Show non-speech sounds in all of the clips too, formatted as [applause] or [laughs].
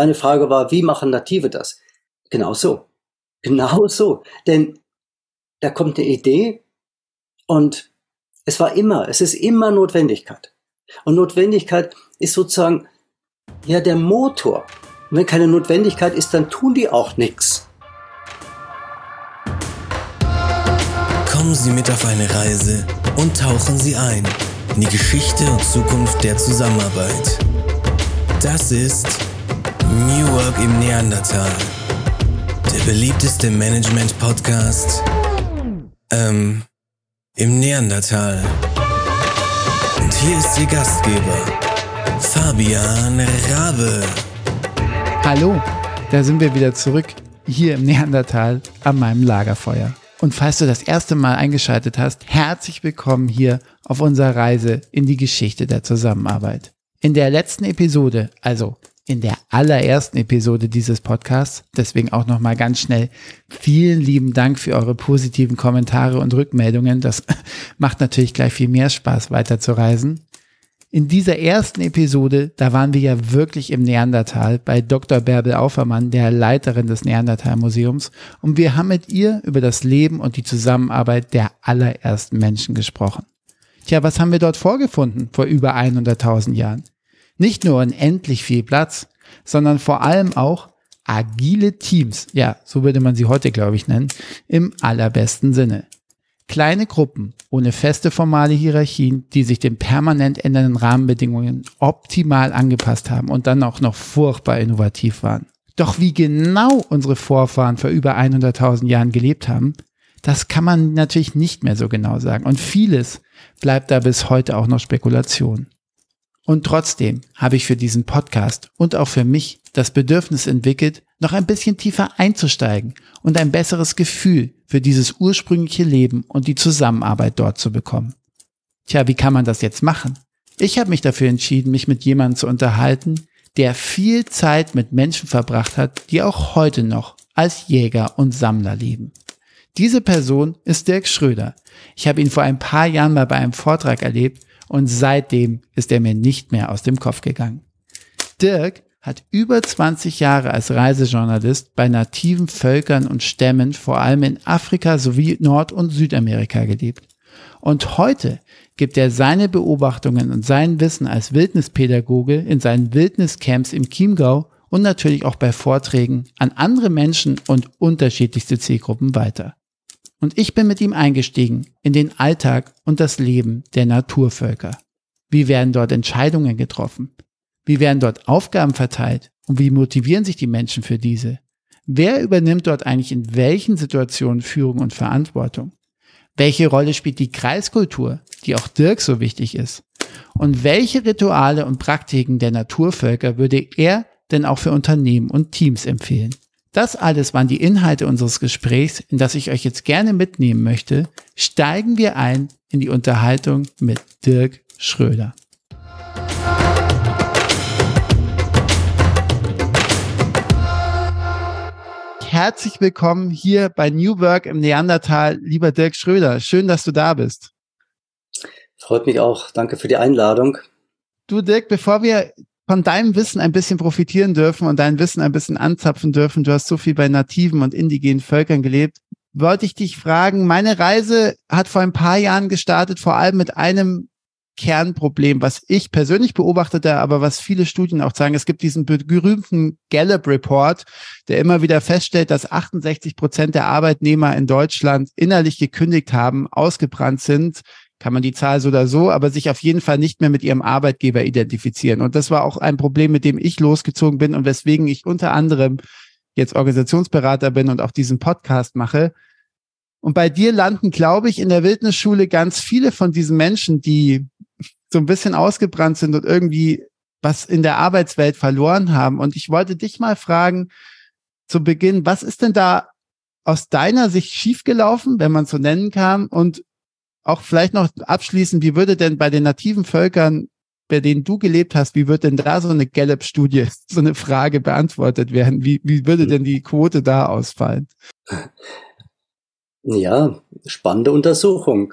deine Frage war, wie machen Native das? Genau so. Genau [laughs] so. Denn da kommt eine Idee und es war immer, es ist immer Notwendigkeit. Und Notwendigkeit ist sozusagen ja der Motor. Und wenn keine Notwendigkeit ist, dann tun die auch nichts. Kommen Sie mit auf eine Reise und tauchen Sie ein in die Geschichte und Zukunft der Zusammenarbeit. Das ist New Work im Neandertal, der beliebteste Management-Podcast ähm, im Neandertal. Und hier ist Ihr Gastgeber, Fabian Rabe. Hallo, da sind wir wieder zurück, hier im Neandertal an meinem Lagerfeuer. Und falls du das erste Mal eingeschaltet hast, herzlich willkommen hier auf unserer Reise in die Geschichte der Zusammenarbeit. In der letzten Episode, also in der allerersten Episode dieses Podcasts, deswegen auch nochmal ganz schnell vielen lieben Dank für eure positiven Kommentare und Rückmeldungen. Das [laughs] macht natürlich gleich viel mehr Spaß, weiterzureisen. In dieser ersten Episode, da waren wir ja wirklich im Neandertal bei Dr. Bärbel Aufermann, der Leiterin des Neandertal Museums, und wir haben mit ihr über das Leben und die Zusammenarbeit der allerersten Menschen gesprochen. Tja, was haben wir dort vorgefunden vor über 100.000 Jahren? Nicht nur unendlich viel Platz, sondern vor allem auch agile Teams, ja, so würde man sie heute, glaube ich, nennen, im allerbesten Sinne. Kleine Gruppen ohne feste formale Hierarchien, die sich den permanent ändernden Rahmenbedingungen optimal angepasst haben und dann auch noch furchtbar innovativ waren. Doch wie genau unsere Vorfahren vor über 100.000 Jahren gelebt haben, das kann man natürlich nicht mehr so genau sagen. Und vieles bleibt da bis heute auch noch Spekulation. Und trotzdem habe ich für diesen Podcast und auch für mich das Bedürfnis entwickelt, noch ein bisschen tiefer einzusteigen und ein besseres Gefühl für dieses ursprüngliche Leben und die Zusammenarbeit dort zu bekommen. Tja, wie kann man das jetzt machen? Ich habe mich dafür entschieden, mich mit jemandem zu unterhalten, der viel Zeit mit Menschen verbracht hat, die auch heute noch als Jäger und Sammler leben. Diese Person ist Dirk Schröder. Ich habe ihn vor ein paar Jahren mal bei einem Vortrag erlebt und seitdem ist er mir nicht mehr aus dem Kopf gegangen. Dirk hat über 20 Jahre als Reisejournalist bei nativen Völkern und Stämmen vor allem in Afrika sowie Nord- und Südamerika gelebt. Und heute gibt er seine Beobachtungen und sein Wissen als Wildnispädagoge in seinen Wildniscamps im Chiemgau und natürlich auch bei Vorträgen an andere Menschen und unterschiedlichste Zielgruppen weiter. Und ich bin mit ihm eingestiegen in den Alltag und das Leben der Naturvölker. Wie werden dort Entscheidungen getroffen? Wie werden dort Aufgaben verteilt? Und wie motivieren sich die Menschen für diese? Wer übernimmt dort eigentlich in welchen Situationen Führung und Verantwortung? Welche Rolle spielt die Kreiskultur, die auch Dirk so wichtig ist? Und welche Rituale und Praktiken der Naturvölker würde er denn auch für Unternehmen und Teams empfehlen? Das alles waren die Inhalte unseres Gesprächs, in das ich euch jetzt gerne mitnehmen möchte. Steigen wir ein in die Unterhaltung mit Dirk Schröder. Herzlich willkommen hier bei New Work im Neandertal, lieber Dirk Schröder. Schön, dass du da bist. Freut mich auch. Danke für die Einladung. Du, Dirk, bevor wir von deinem Wissen ein bisschen profitieren dürfen und dein Wissen ein bisschen anzapfen dürfen. Du hast so viel bei nativen und indigenen Völkern gelebt. Wollte ich dich fragen, meine Reise hat vor ein paar Jahren gestartet, vor allem mit einem Kernproblem, was ich persönlich beobachtete, aber was viele Studien auch sagen. Es gibt diesen berühmten Gallup Report, der immer wieder feststellt, dass 68 Prozent der Arbeitnehmer in Deutschland innerlich gekündigt haben, ausgebrannt sind, kann man die Zahl so oder so, aber sich auf jeden Fall nicht mehr mit ihrem Arbeitgeber identifizieren. Und das war auch ein Problem, mit dem ich losgezogen bin und weswegen ich unter anderem jetzt Organisationsberater bin und auch diesen Podcast mache. Und bei dir landen, glaube ich, in der Wildnisschule ganz viele von diesen Menschen, die so ein bisschen ausgebrannt sind und irgendwie was in der Arbeitswelt verloren haben. Und ich wollte dich mal fragen, zu Beginn, was ist denn da aus deiner Sicht schiefgelaufen, wenn man so nennen kann? Und auch vielleicht noch abschließend, wie würde denn bei den nativen Völkern, bei denen du gelebt hast, wie wird denn da so eine Gallup-Studie, [laughs] so eine Frage beantwortet werden? Wie, wie würde denn die Quote da ausfallen? Ja, spannende Untersuchung.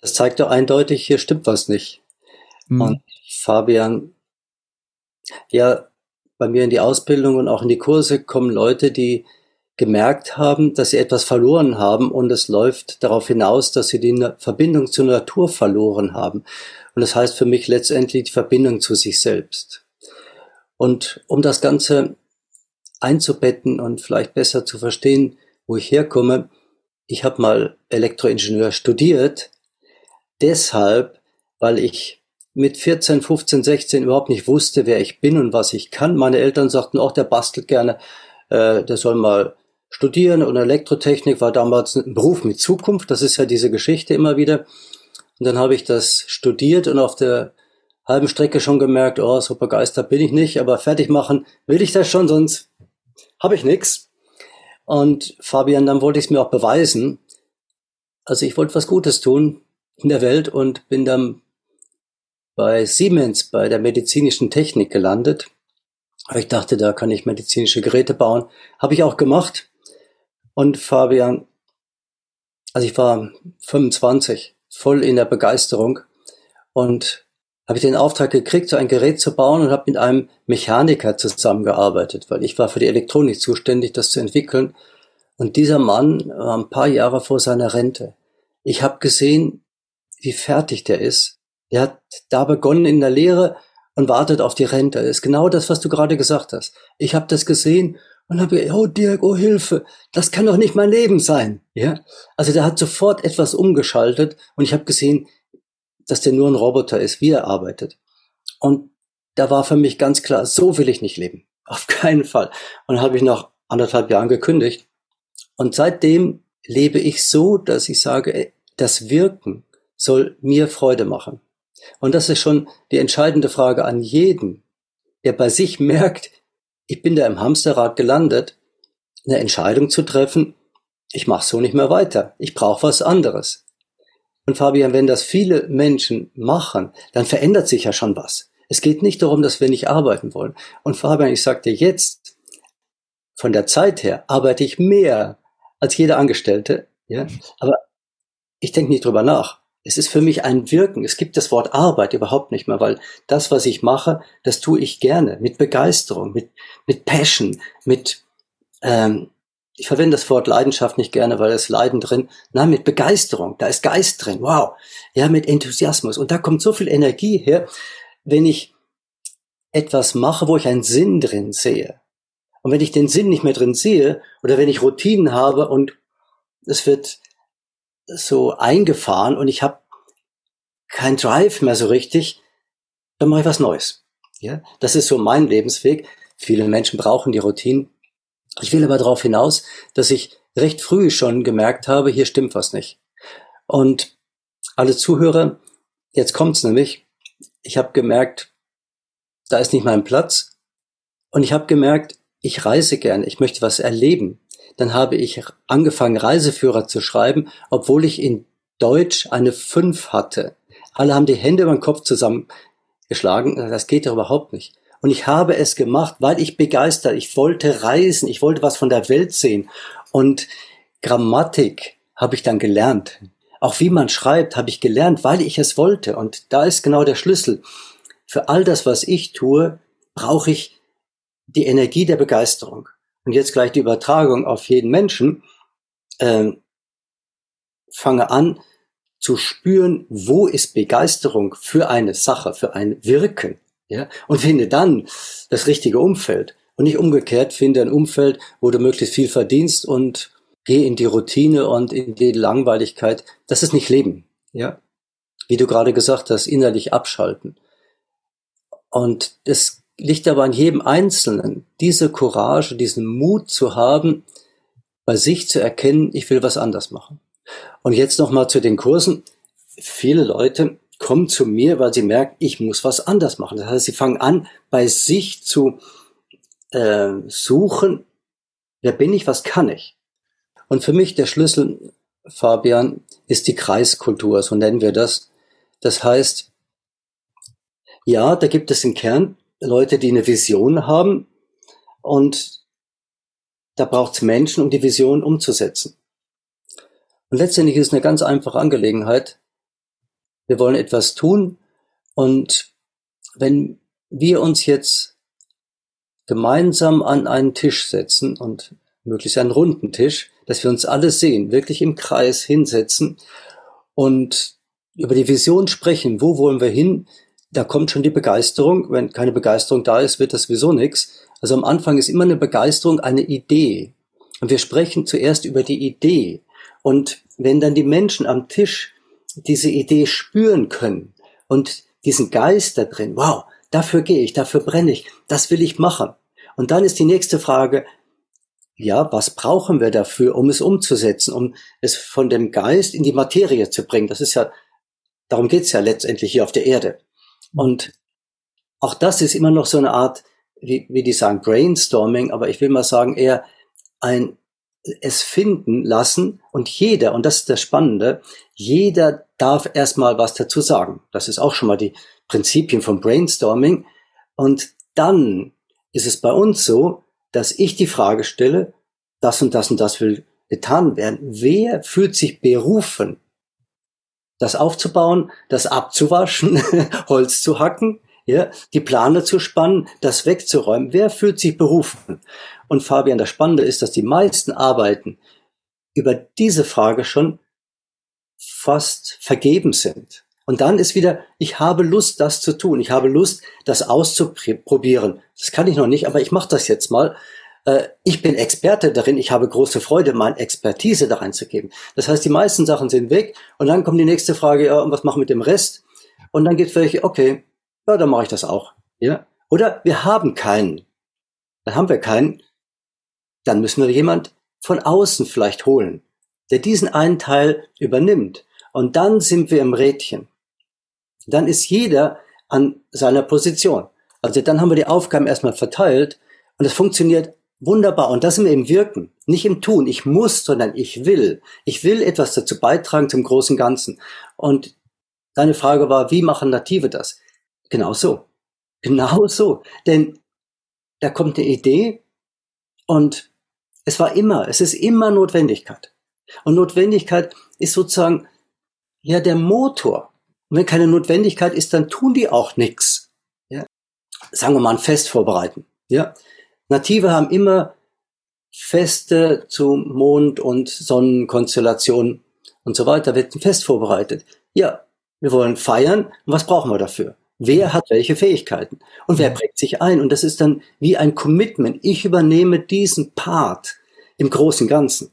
Das zeigt doch eindeutig, hier stimmt was nicht. Mhm. Und Fabian, ja, bei mir in die Ausbildung und auch in die Kurse kommen Leute, die gemerkt haben, dass sie etwas verloren haben und es läuft darauf hinaus, dass sie die Verbindung zur Natur verloren haben. Und das heißt für mich letztendlich die Verbindung zu sich selbst. Und um das Ganze einzubetten und vielleicht besser zu verstehen, wo ich herkomme, ich habe mal Elektroingenieur studiert, deshalb, weil ich mit 14, 15, 16 überhaupt nicht wusste, wer ich bin und was ich kann. Meine Eltern sagten auch, der bastelt gerne, äh, der soll mal studieren und Elektrotechnik war damals ein Beruf mit Zukunft. Das ist ja diese Geschichte immer wieder. Und dann habe ich das studiert und auf der halben Strecke schon gemerkt, oh, so begeistert bin ich nicht, aber fertig machen will ich das schon, sonst habe ich nichts. Und Fabian, dann wollte ich es mir auch beweisen. Also ich wollte was Gutes tun in der Welt und bin dann bei Siemens, bei der medizinischen Technik gelandet. Ich dachte, da kann ich medizinische Geräte bauen. Habe ich auch gemacht. Und Fabian, also ich war 25, voll in der Begeisterung und habe ich den Auftrag gekriegt, so ein Gerät zu bauen und habe mit einem Mechaniker zusammengearbeitet, weil ich war für die Elektronik zuständig, das zu entwickeln. Und dieser Mann war ein paar Jahre vor seiner Rente. Ich habe gesehen, wie fertig der ist er hat da begonnen in der Lehre und wartet auf die Rente. Das ist genau das, was du gerade gesagt hast. Ich habe das gesehen und habe gesagt, oh Dirk, oh Hilfe, das kann doch nicht mein Leben sein. Ja, also der hat sofort etwas umgeschaltet und ich habe gesehen, dass der nur ein Roboter ist, wie er arbeitet. Und da war für mich ganz klar, so will ich nicht leben. [laughs] Auf keinen Fall. Und habe ich nach anderthalb Jahren gekündigt. Und seitdem lebe ich so, dass ich sage, das Wirken soll mir Freude machen. Und das ist schon die entscheidende Frage an jeden, der bei sich [laughs] merkt, ich bin da im Hamsterrad gelandet, eine Entscheidung zu treffen, ich mache so nicht mehr weiter, ich brauche was anderes. Und Fabian, wenn das viele Menschen machen, dann verändert sich ja schon was. Es geht nicht darum, dass wir nicht arbeiten wollen. Und Fabian, ich sagte jetzt, von der Zeit her arbeite ich mehr als jeder Angestellte, ja, aber ich denke nicht drüber nach. Es ist für mich ein Wirken. Es gibt das Wort Arbeit überhaupt nicht mehr, weil das, was ich mache, das tue ich gerne, mit Begeisterung, mit, mit Passion, mit, ähm, ich verwende das Wort Leidenschaft nicht gerne, weil es Leiden drin, nein, mit Begeisterung, da ist Geist drin, wow, ja, mit Enthusiasmus. Und da kommt so viel Energie her, wenn ich etwas mache, wo ich einen Sinn drin sehe. Und wenn ich den Sinn nicht mehr drin sehe, oder wenn ich Routinen habe und es wird so eingefahren und ich habe kein Drive mehr so richtig, dann mache ich was Neues. Ja, das ist so mein Lebensweg. Viele Menschen brauchen die Routinen. Ich will aber darauf hinaus, dass ich recht früh schon gemerkt habe, hier stimmt was nicht. Und alle Zuhörer, jetzt kommt's nämlich. Ich habe gemerkt, da ist nicht mein Platz. Und ich habe gemerkt, ich reise gerne, ich möchte was erleben dann habe ich angefangen, Reiseführer zu schreiben, obwohl ich in Deutsch eine 5 hatte. Alle haben die Hände über den Kopf zusammengeschlagen. Das geht ja überhaupt nicht. Und ich habe es gemacht, weil ich begeistert, ich wollte reisen, ich wollte was von der Welt sehen. Und Grammatik habe ich dann gelernt. Auch wie man schreibt, habe ich gelernt, weil ich es wollte. Und da ist genau der Schlüssel. Für all das, was ich tue, brauche ich die Energie der Begeisterung und jetzt gleich die Übertragung auf jeden Menschen, äh, fange an zu spüren, wo ist Begeisterung für eine Sache, für ein Wirken, ja, und finde dann das richtige Umfeld. Und nicht umgekehrt, finde ein Umfeld, wo du möglichst viel verdienst und geh in die Routine und in die Langweiligkeit. Das ist nicht Leben, ja. Wie du gerade gesagt hast, innerlich abschalten. Und das liegt aber an jedem Einzelnen, diese Courage, diesen Mut zu haben, bei sich zu erkennen, ich will was anders machen. Und jetzt nochmal zu den Kursen. Viele Leute kommen zu mir, weil sie merken, ich muss was anders machen. Das heißt, sie fangen an, bei sich zu äh, suchen, wer bin ich, was kann ich. Und für mich der Schlüssel, Fabian, ist die Kreiskultur, so nennen wir das. Das heißt, ja, da gibt es einen Kern, Leute, die eine Vision haben und da braucht es Menschen, um die Vision umzusetzen. Und letztendlich ist es eine ganz einfache Angelegenheit. Wir wollen etwas tun und wenn wir uns jetzt gemeinsam an einen Tisch setzen und möglichst einen runden Tisch, dass wir uns alle sehen, wirklich im Kreis hinsetzen und über die Vision sprechen. Wo wollen wir hin? Da kommt schon die Begeisterung. Wenn keine Begeisterung da ist, wird das sowieso nichts. Also am Anfang ist immer eine Begeisterung, eine Idee. Und wir sprechen zuerst über die Idee. Und wenn dann die Menschen am Tisch diese Idee spüren können und diesen Geist da drin, wow, dafür gehe ich, dafür brenne ich, das will ich machen. Und dann ist die nächste Frage, ja, was brauchen wir dafür, um es umzusetzen, um es von dem Geist in die Materie zu bringen? Das ist ja, darum geht's ja letztendlich hier auf der Erde. Und auch das ist immer noch so eine Art, wie, wie die sagen, Brainstorming, aber ich will mal sagen, eher ein es finden lassen und jeder, und das ist das Spannende, jeder darf erstmal was dazu sagen. Das ist auch schon mal die Prinzipien vom Brainstorming. Und dann ist es bei uns so, dass ich die Frage stelle, das und das und das will getan werden. Wer fühlt sich berufen, das aufzubauen, das abzuwaschen, [laughs] Holz zu hacken, ja, die Plane zu spannen, das wegzuräumen. Wer fühlt sich berufen? Und Fabian, das Spannende ist, dass die meisten Arbeiten über diese Frage schon fast vergeben sind. Und dann ist wieder, ich habe Lust, das zu tun. Ich habe Lust, das auszuprobieren. Das kann ich noch nicht, aber ich mache das jetzt mal. Äh, ich bin Experte darin. Ich habe große Freude, meine Expertise da reinzugeben. Das heißt, die meisten Sachen sind weg. Und dann kommt die nächste Frage, ja, und was machen wir mit dem Rest? Und dann geht welche, okay, ja, dann mache ich das auch. Ja? Oder wir haben keinen. Dann haben wir keinen. Dann müssen wir jemand von außen vielleicht holen, der diesen einen Teil übernimmt. Und dann sind wir im Rädchen. Dann ist jeder an seiner Position. Also dann haben wir die Aufgaben erstmal verteilt und es funktioniert wunderbar. Und das im Wirken, nicht im Tun. Ich muss, sondern ich will. Ich will etwas dazu beitragen zum großen Ganzen. Und deine Frage war, wie machen Native das? Genau so. Genau so. Denn da kommt eine Idee und es war immer, es ist immer Notwendigkeit. Und Notwendigkeit ist sozusagen ja der Motor. Und wenn keine Notwendigkeit ist, dann tun die auch nichts. Ja? Sagen wir mal ein Fest vorbereiten. Ja? Native haben immer Feste zu Mond- und Sonnenkonstellationen und so weiter, wird ein Fest vorbereitet. Ja, wir wollen feiern. Und was brauchen wir dafür? Wer hat welche Fähigkeiten? Und wer bringt sich ein? Und das ist dann wie ein Commitment. Ich übernehme diesen Part im großen Ganzen.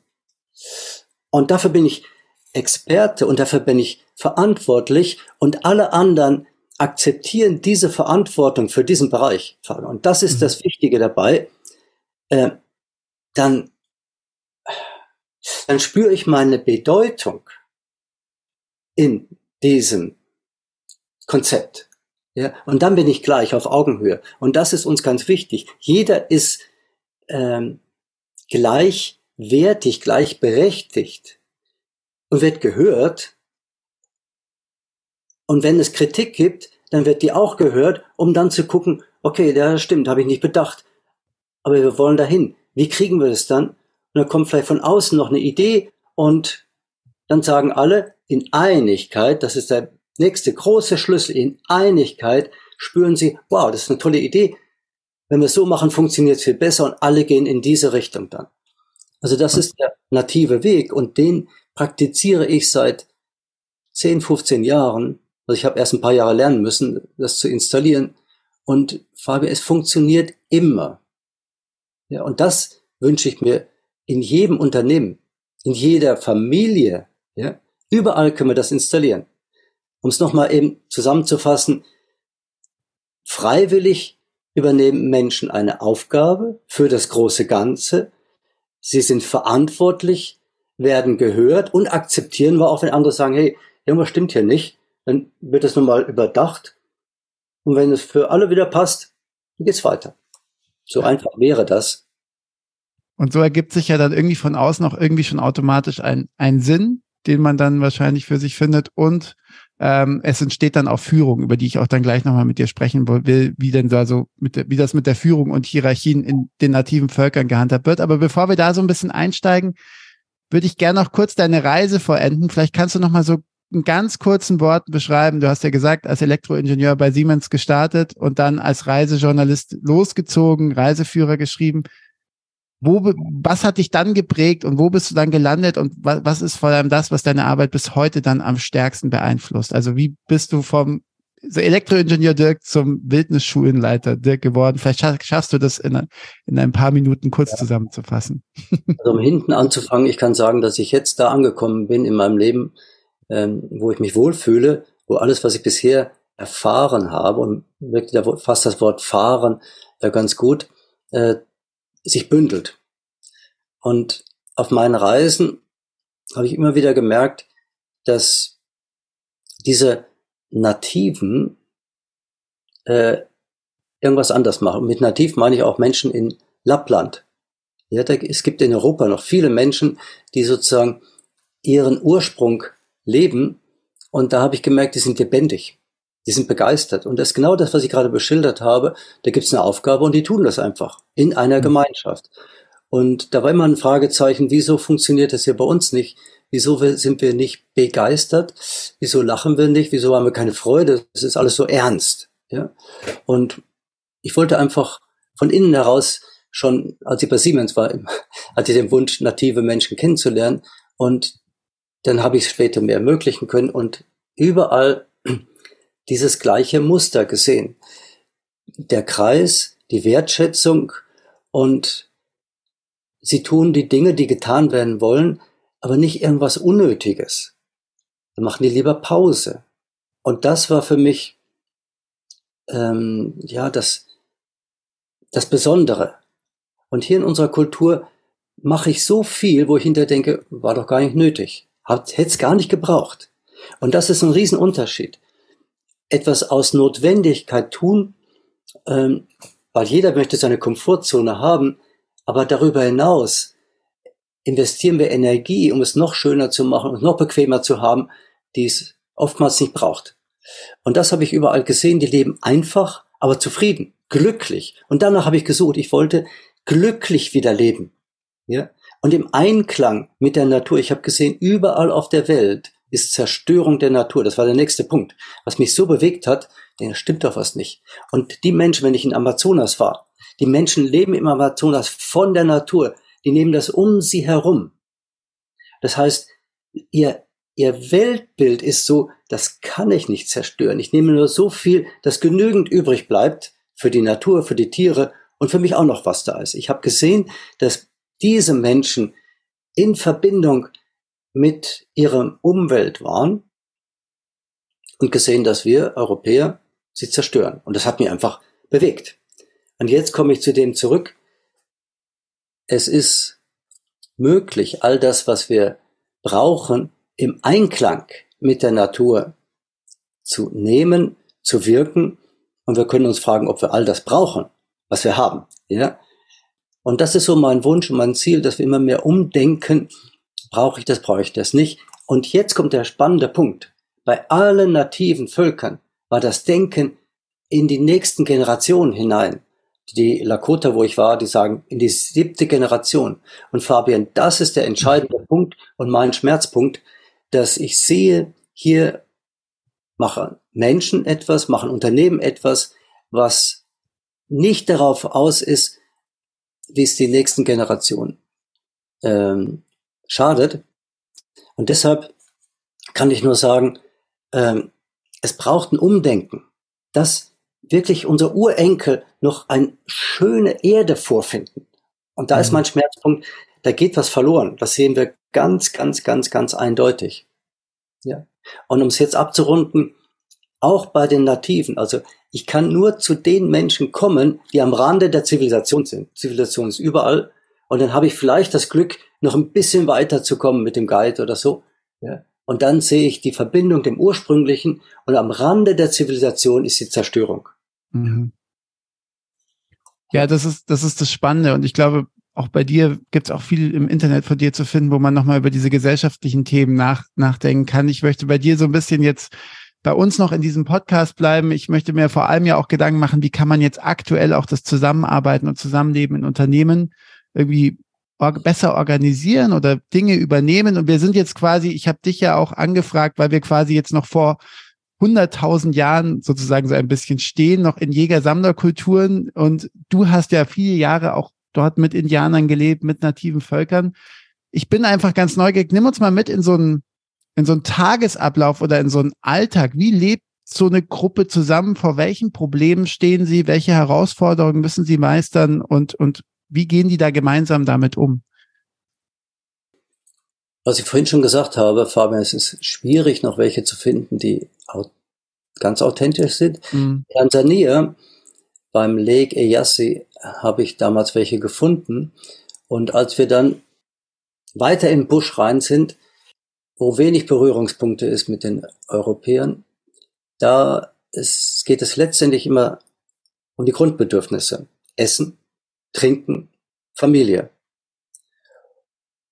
Und dafür bin ich Experte und dafür bin ich verantwortlich und alle anderen akzeptieren diese Verantwortung für diesen Bereich. Und das ist mhm. das Wichtige dabei. Äh, dann, dann spüre ich meine Bedeutung in diesem Konzept. Ja, und dann bin ich gleich auf Augenhöhe. Und das ist uns ganz wichtig. Jeder ist ähm, gleichwertig, gleichberechtigt und wird gehört. Und wenn es Kritik gibt, dann wird die auch gehört, um dann zu gucken, okay, das stimmt, habe ich nicht bedacht. Aber wir wollen dahin. Wie kriegen wir das dann? Und dann kommt vielleicht von außen noch eine Idee und dann sagen alle in Einigkeit, das ist der nächste große Schlüssel in Einigkeit, spüren sie, wow, das ist eine tolle Idee. Wenn wir es so machen, funktioniert es viel besser und alle gehen in diese Richtung dann. Also das ist der native Weg und den praktiziere ich seit 10, 15 Jahren. Also ich habe erst ein paar Jahre lernen müssen, das zu installieren. Und Fabi, es funktioniert immer. Ja, und das wünsche ich mir in jedem Unternehmen, in jeder Familie. Ja, überall können wir das installieren um es nochmal eben zusammenzufassen, freiwillig übernehmen Menschen eine Aufgabe für das große Ganze. Sie sind verantwortlich, werden gehört und akzeptieren wir auch, wenn andere sagen, hey, irgendwas stimmt hier nicht, dann wird das nochmal überdacht. Und wenn es für alle wieder passt, dann geht's weiter. So ja. einfach wäre das. Und so ergibt sich ja dann irgendwie von außen auch irgendwie schon automatisch ein, ein Sinn, den man dann wahrscheinlich für sich findet und ähm, es entsteht dann auch Führung, über die ich auch dann gleich nochmal mit dir sprechen will, wie denn da so mit der, wie das mit der Führung und Hierarchien in den nativen Völkern gehandhabt wird. Aber bevor wir da so ein bisschen einsteigen, würde ich gerne noch kurz deine Reise vollenden. Vielleicht kannst du noch mal so in ganz kurzen Worten beschreiben? Du hast ja gesagt, als Elektroingenieur bei Siemens gestartet und dann als Reisejournalist losgezogen, Reiseführer geschrieben. Wo, was hat dich dann geprägt und wo bist du dann gelandet und was, was ist vor allem das, was deine Arbeit bis heute dann am stärksten beeinflusst? Also wie bist du vom so Elektroingenieur Dirk zum Wildnisschulenleiter Dirk geworden? Vielleicht schaffst du das in, in ein paar Minuten kurz ja. zusammenzufassen. Also um hinten anzufangen, ich kann sagen, dass ich jetzt da angekommen bin in meinem Leben, ähm, wo ich mich wohlfühle, wo alles, was ich bisher erfahren habe, und wirklich da fast das Wort fahren äh, ganz gut, äh, sich bündelt. Und auf meinen Reisen habe ich immer wieder gemerkt, dass diese Nativen äh, irgendwas anders machen. Und mit Nativ meine ich auch Menschen in Lappland. Ja, da, es gibt in Europa noch viele Menschen, die sozusagen ihren Ursprung leben. Und da habe ich gemerkt, die sind lebendig. Die sind begeistert. Und das ist genau das, was ich gerade beschildert habe. Da gibt es eine Aufgabe und die tun das einfach in einer mhm. Gemeinschaft. Und da war immer ein Fragezeichen, wieso funktioniert das hier bei uns nicht? Wieso sind wir nicht begeistert? Wieso lachen wir nicht? Wieso haben wir keine Freude? Es ist alles so ernst. Ja? Und ich wollte einfach von innen heraus schon, als ich bei Siemens war, [laughs] hatte ich den Wunsch, native Menschen kennenzulernen. Und dann habe ich es später mehr ermöglichen können und überall [clears throat] dieses gleiche Muster gesehen. Der Kreis, die Wertschätzung und sie tun die Dinge, die getan werden wollen, aber nicht irgendwas Unnötiges. Dann machen die lieber Pause. Und das war für mich ähm, ja das, das Besondere. Und hier in unserer Kultur mache ich so viel, wo ich hinterher denke, war doch gar nicht nötig. Hätte es gar nicht gebraucht. Und das ist ein Riesenunterschied etwas aus Notwendigkeit tun, ähm, weil jeder möchte seine Komfortzone haben, aber darüber hinaus investieren wir Energie, um es noch schöner zu machen und noch bequemer zu haben, die es oftmals nicht braucht. Und das habe ich überall gesehen, die leben einfach, aber zufrieden, glücklich. Und danach habe ich gesucht, ich wollte glücklich wieder leben. Ja? Und im Einklang mit der Natur, ich habe gesehen, überall auf der Welt ist Zerstörung der Natur. Das war der nächste Punkt. Was mich so bewegt hat, denn stimmt doch was nicht. Und die Menschen, wenn ich in Amazonas war, die Menschen leben im Amazonas von der Natur. Die nehmen das um sie herum. Das heißt, ihr, ihr Weltbild ist so, das kann ich nicht zerstören. Ich nehme nur so viel, dass genügend übrig bleibt für die Natur, für die Tiere und für mich auch noch was da ist. Ich habe gesehen, dass diese Menschen in Verbindung mit ihrer Umwelt waren und gesehen, dass wir Europäer sie zerstören. Und das hat mich einfach bewegt. Und jetzt komme ich zu dem zurück. Es ist möglich, all das, was wir brauchen, im Einklang mit der Natur zu nehmen, zu wirken. Und wir können uns fragen, ob wir all das brauchen, was wir haben. Ja? Und das ist so mein Wunsch und mein Ziel, dass wir immer mehr umdenken Brauche ich das, brauche ich das nicht? Und jetzt kommt der spannende Punkt. Bei allen nativen Völkern war das Denken in die nächsten Generationen hinein. Die Lakota, wo ich war, die sagen, in die siebte Generation. Und Fabian, das ist der entscheidende [laughs] Punkt und mein Schmerzpunkt, dass ich sehe, hier machen Menschen etwas, machen Unternehmen etwas, was nicht darauf aus ist, wie es die nächsten Generationen ähm, schadet. Und deshalb kann ich nur sagen, ähm, es braucht ein Umdenken, dass wirklich unsere Urenkel noch eine schöne Erde vorfinden. Und da mhm. ist mein Schmerzpunkt, da geht was verloren. Das sehen wir ganz, ganz, ganz, ganz eindeutig. Ja. Und um es jetzt abzurunden, auch bei den Nativen, also ich kann nur zu den Menschen kommen, die am Rande der Zivilisation sind. Zivilisation ist überall. Und dann habe ich vielleicht das Glück, noch ein bisschen weiterzukommen mit dem Guide oder so. Ja. Und dann sehe ich die Verbindung dem Ursprünglichen und am Rande der Zivilisation ist die Zerstörung. Mhm. Ja, das ist, das ist das Spannende. Und ich glaube, auch bei dir gibt es auch viel im Internet von dir zu finden, wo man nochmal über diese gesellschaftlichen Themen nach, nachdenken kann. Ich möchte bei dir so ein bisschen jetzt bei uns noch in diesem Podcast bleiben. Ich möchte mir vor allem ja auch Gedanken machen, wie kann man jetzt aktuell auch das Zusammenarbeiten und Zusammenleben in Unternehmen irgendwie besser organisieren oder Dinge übernehmen. Und wir sind jetzt quasi, ich habe dich ja auch angefragt, weil wir quasi jetzt noch vor 100.000 Jahren sozusagen so ein bisschen stehen, noch in Jäger-Sammler-Kulturen. Und du hast ja viele Jahre auch dort mit Indianern gelebt, mit nativen Völkern. Ich bin einfach ganz neugierig. Nimm uns mal mit in so einen, in so einen Tagesablauf oder in so einen Alltag. Wie lebt so eine Gruppe zusammen? Vor welchen Problemen stehen sie? Welche Herausforderungen müssen sie meistern? Und, und wie gehen die da gemeinsam damit um? Was ich vorhin schon gesagt habe, Fabian, es ist schwierig, noch welche zu finden, die ganz authentisch sind. Mhm. Tansania, beim Lake Eyasi, habe ich damals welche gefunden. Und als wir dann weiter im Busch rein sind, wo wenig Berührungspunkte ist mit den Europäern, da ist, geht es letztendlich immer um die Grundbedürfnisse. Essen, Trinken, Familie.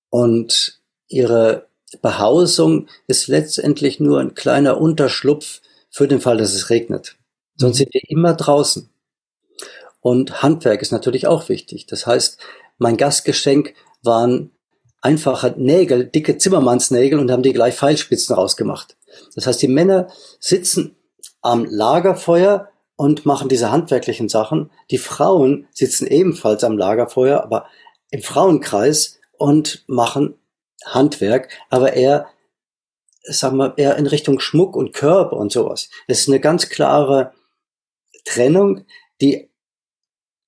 Und ihre Behausung ist letztendlich nur ein kleiner Unterschlupf für den Fall, dass es regnet. Sonst mhm. sind wir immer draußen. Und Handwerk ist natürlich auch wichtig. Das heißt, mein Gastgeschenk waren einfache Nägel, dicke Zimmermannsnägel und haben die gleich Pfeilspitzen rausgemacht. Das heißt, die Männer sitzen am Lagerfeuer und machen diese handwerklichen Sachen. Die Frauen sitzen ebenfalls am Lagerfeuer, aber im Frauenkreis und machen Handwerk, aber eher, sagen wir, eher in Richtung Schmuck und Körper und sowas. Es ist eine ganz klare Trennung, die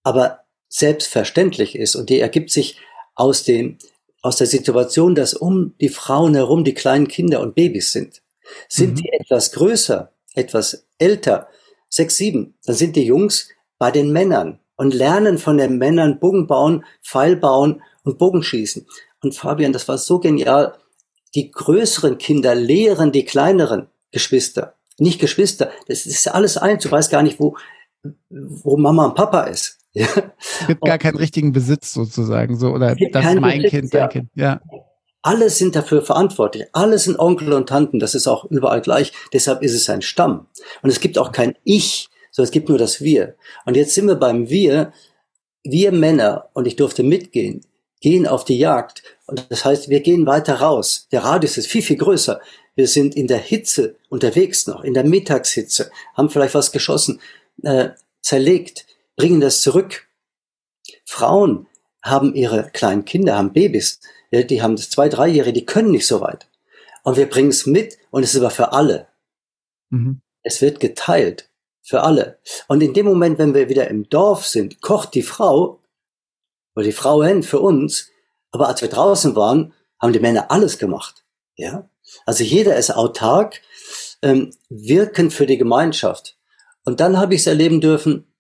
aber selbstverständlich ist und die ergibt sich aus dem, aus der Situation, dass um die Frauen herum die kleinen Kinder und Babys sind. Sind mhm. die etwas größer, etwas älter, sechs, sieben, dann sind die Jungs bei den Männern und lernen von den Männern Bogen bauen, Pfeil bauen und Bogenschießen. Und Fabian, das war so genial. Die größeren Kinder lehren die kleineren Geschwister. Nicht Geschwister, das ist alles eins. Du weißt gar nicht, wo, wo Mama und Papa ist. Ja. Es gibt gar keinen richtigen Besitz sozusagen, so, oder das ist mein Besitz, Kind, dein ja. Kind, ja. Alle sind dafür verantwortlich. Alle sind Onkel und Tanten. Das ist auch überall gleich. Deshalb ist es ein Stamm. Und es gibt auch kein Ich, sondern es gibt nur das Wir. Und jetzt sind wir beim Wir. Wir Männer, und ich durfte mitgehen, gehen auf die Jagd. Und das heißt, wir gehen weiter raus. Der Radius ist viel, viel größer. Wir sind in der Hitze unterwegs noch, in der Mittagshitze, haben vielleicht was geschossen, äh, zerlegt, bringen das zurück. Frauen haben ihre kleinen Kinder, haben Babys, ja, die haben das zwei, dreijährige, die können nicht so weit. Und wir bringen es mit und es ist aber für alle. Mhm. Es wird geteilt für alle. Und in dem Moment, wenn wir wieder im Dorf sind, kocht die Frau oder die Frauen für uns. Aber als wir draußen waren, haben die Männer alles gemacht. Ja, also jeder ist autark, ähm, wirken für die Gemeinschaft. Und dann habe ich es erleben dürfen,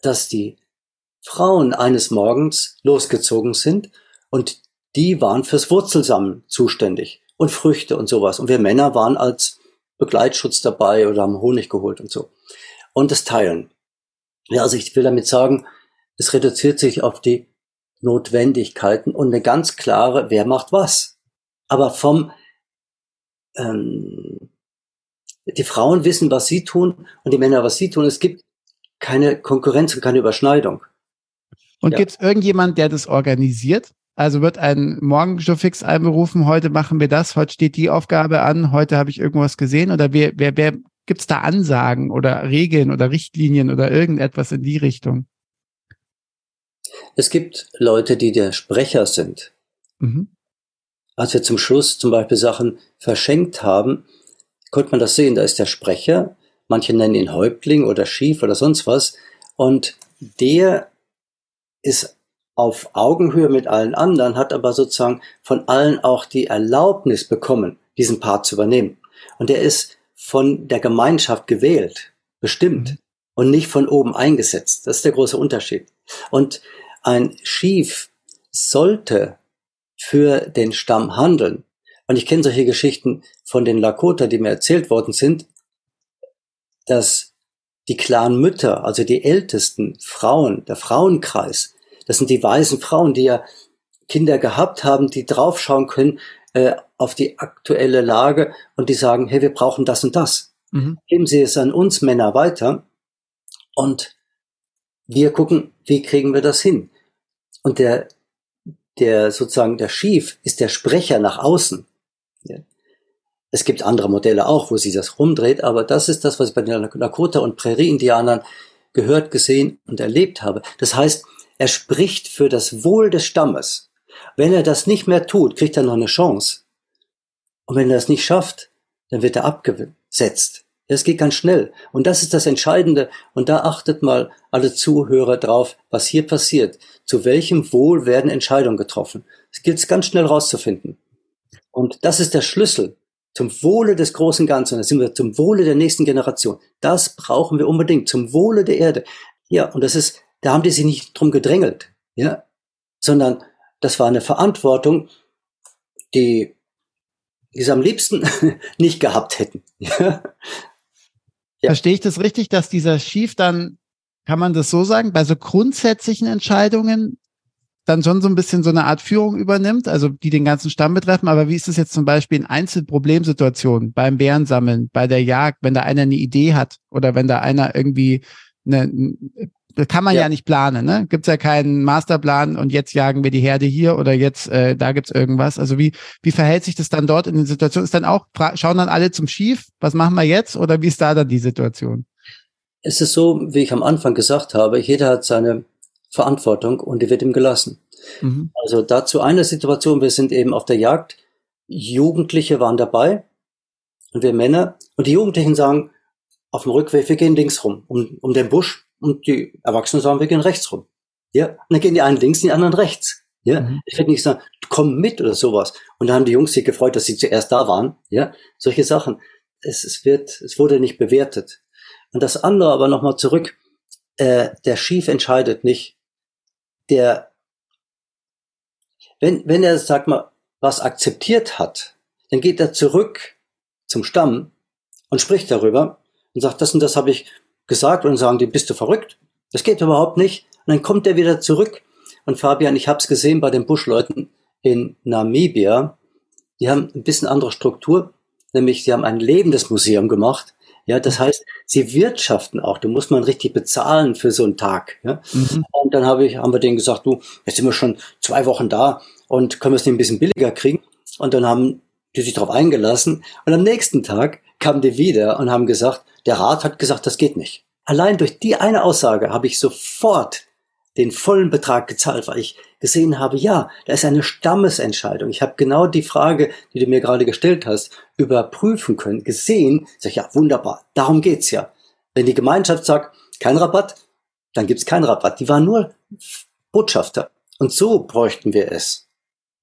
dass die Frauen eines Morgens losgezogen sind und die waren fürs Wurzelsammeln zuständig und Früchte und sowas. Und wir Männer waren als Begleitschutz dabei oder haben Honig geholt und so. Und das Teilen. Ja, also ich will damit sagen, es reduziert sich auf die Notwendigkeiten und eine ganz klare, wer macht was. Aber vom, ähm, die Frauen wissen, was sie tun und die Männer, was sie tun. Es gibt keine Konkurrenz und keine Überschneidung. Und ja. gibt es irgendjemand, der das organisiert? Also wird ein morgen schon fix einberufen, heute machen wir das, heute steht die Aufgabe an, heute habe ich irgendwas gesehen oder wer, wer, wer gibt es da Ansagen oder Regeln oder Richtlinien oder irgendetwas in die Richtung? Es gibt Leute, die der Sprecher sind. Mhm. Als wir zum Schluss zum Beispiel Sachen verschenkt haben, konnte man das sehen. Da ist der Sprecher, manche nennen ihn Häuptling oder Schief oder sonst was. Und der ist auf Augenhöhe mit allen anderen, hat aber sozusagen von allen auch die Erlaubnis bekommen, diesen Part zu übernehmen. Und er ist von der Gemeinschaft gewählt, bestimmt mhm. und nicht von oben eingesetzt. Das ist der große Unterschied. Und ein Schief sollte für den Stamm handeln. Und ich kenne solche Geschichten von den Lakota, die mir erzählt worden sind, dass die Clanmütter, also die ältesten Frauen, der Frauenkreis, das sind die weisen Frauen, die ja Kinder gehabt haben, die draufschauen können äh, auf die aktuelle Lage und die sagen, hey, wir brauchen das und das. Mhm. Geben Sie es an uns Männer weiter und wir gucken, wie kriegen wir das hin. Und der, der sozusagen der Chief ist der Sprecher nach außen. Es gibt andere Modelle auch, wo sie das rumdreht, aber das ist das, was ich bei den Lakota und Prärie-Indianern gehört, gesehen und erlebt habe. Das heißt, er spricht für das Wohl des Stammes. Wenn er das nicht mehr tut, kriegt er noch eine Chance. Und wenn er das nicht schafft, dann wird er abgesetzt. Es geht ganz schnell. Und das ist das Entscheidende. Und da achtet mal alle Zuhörer drauf, was hier passiert. Zu welchem Wohl werden Entscheidungen getroffen? Es gilt ganz schnell rauszufinden. Und das ist der Schlüssel zum Wohle des großen Ganzen. Da sind wir zum Wohle der nächsten Generation. Das brauchen wir unbedingt. Zum Wohle der Erde. Ja, und das ist, da haben die sich nicht drum gedrängelt. Ja, sondern das war eine Verantwortung, die, die sie am liebsten [laughs] nicht gehabt hätten. [laughs] Ja. Verstehe ich das richtig, dass dieser Schief dann, kann man das so sagen, bei so grundsätzlichen Entscheidungen dann schon so ein bisschen so eine Art Führung übernimmt, also die den ganzen Stamm betreffen. Aber wie ist es jetzt zum Beispiel in Einzelproblemsituationen beim Bärensammeln, bei der Jagd, wenn da einer eine Idee hat oder wenn da einer irgendwie eine, das kann man ja, ja nicht planen, ne? Gibt's ja keinen Masterplan und jetzt jagen wir die Herde hier oder jetzt äh, da gibt's irgendwas. Also wie wie verhält sich das dann dort in den Situationen? Ist dann auch schauen dann alle zum Schief? Was machen wir jetzt oder wie ist da dann die Situation? Es ist so, wie ich am Anfang gesagt habe, jeder hat seine Verantwortung und die wird ihm gelassen. Mhm. Also dazu eine Situation, wir sind eben auf der Jagd, Jugendliche waren dabei und wir Männer und die Jugendlichen sagen auf dem Rückweg, wir gehen links rum, um, um den Busch und die Erwachsenen sagen, wir gehen rechts rum. Ja, und dann gehen die einen links, die anderen rechts. Ja, mhm. ich werde nicht sagen, komm mit oder sowas. Und dann haben die Jungs sich gefreut, dass sie zuerst da waren. Ja, solche Sachen. Es, es wird, es wurde nicht bewertet. Und das andere aber nochmal zurück. Äh, der Schief entscheidet nicht. Der, wenn, wenn er, sag mal, was akzeptiert hat, dann geht er zurück zum Stamm und spricht darüber und sagt, das und das habe ich gesagt und sagen die, bist du verrückt? Das geht überhaupt nicht. Und dann kommt er wieder zurück. Und Fabian, ich habe es gesehen bei den Buschleuten in Namibia. Die haben ein bisschen andere Struktur, nämlich sie haben ein lebendes Museum gemacht. Ja, das heißt, sie wirtschaften auch. Du musst man richtig bezahlen für so einen Tag. Ja? Mhm. Und dann habe ich, haben wir denen gesagt, du, jetzt sind wir schon zwei Wochen da und können wir es nicht ein bisschen billiger kriegen? Und dann haben die sich darauf eingelassen. Und am nächsten Tag kamen die wieder und haben gesagt, der Rat hat gesagt, das geht nicht. Allein durch die eine Aussage habe ich sofort den vollen Betrag gezahlt, weil ich gesehen habe, ja, da ist eine Stammesentscheidung. Ich habe genau die Frage, die du mir gerade gestellt hast, überprüfen können, gesehen. Sag ich, ja, wunderbar, darum geht's ja. Wenn die Gemeinschaft sagt, kein Rabatt, dann gibt's keinen Rabatt. Die waren nur Botschafter. Und so bräuchten wir es.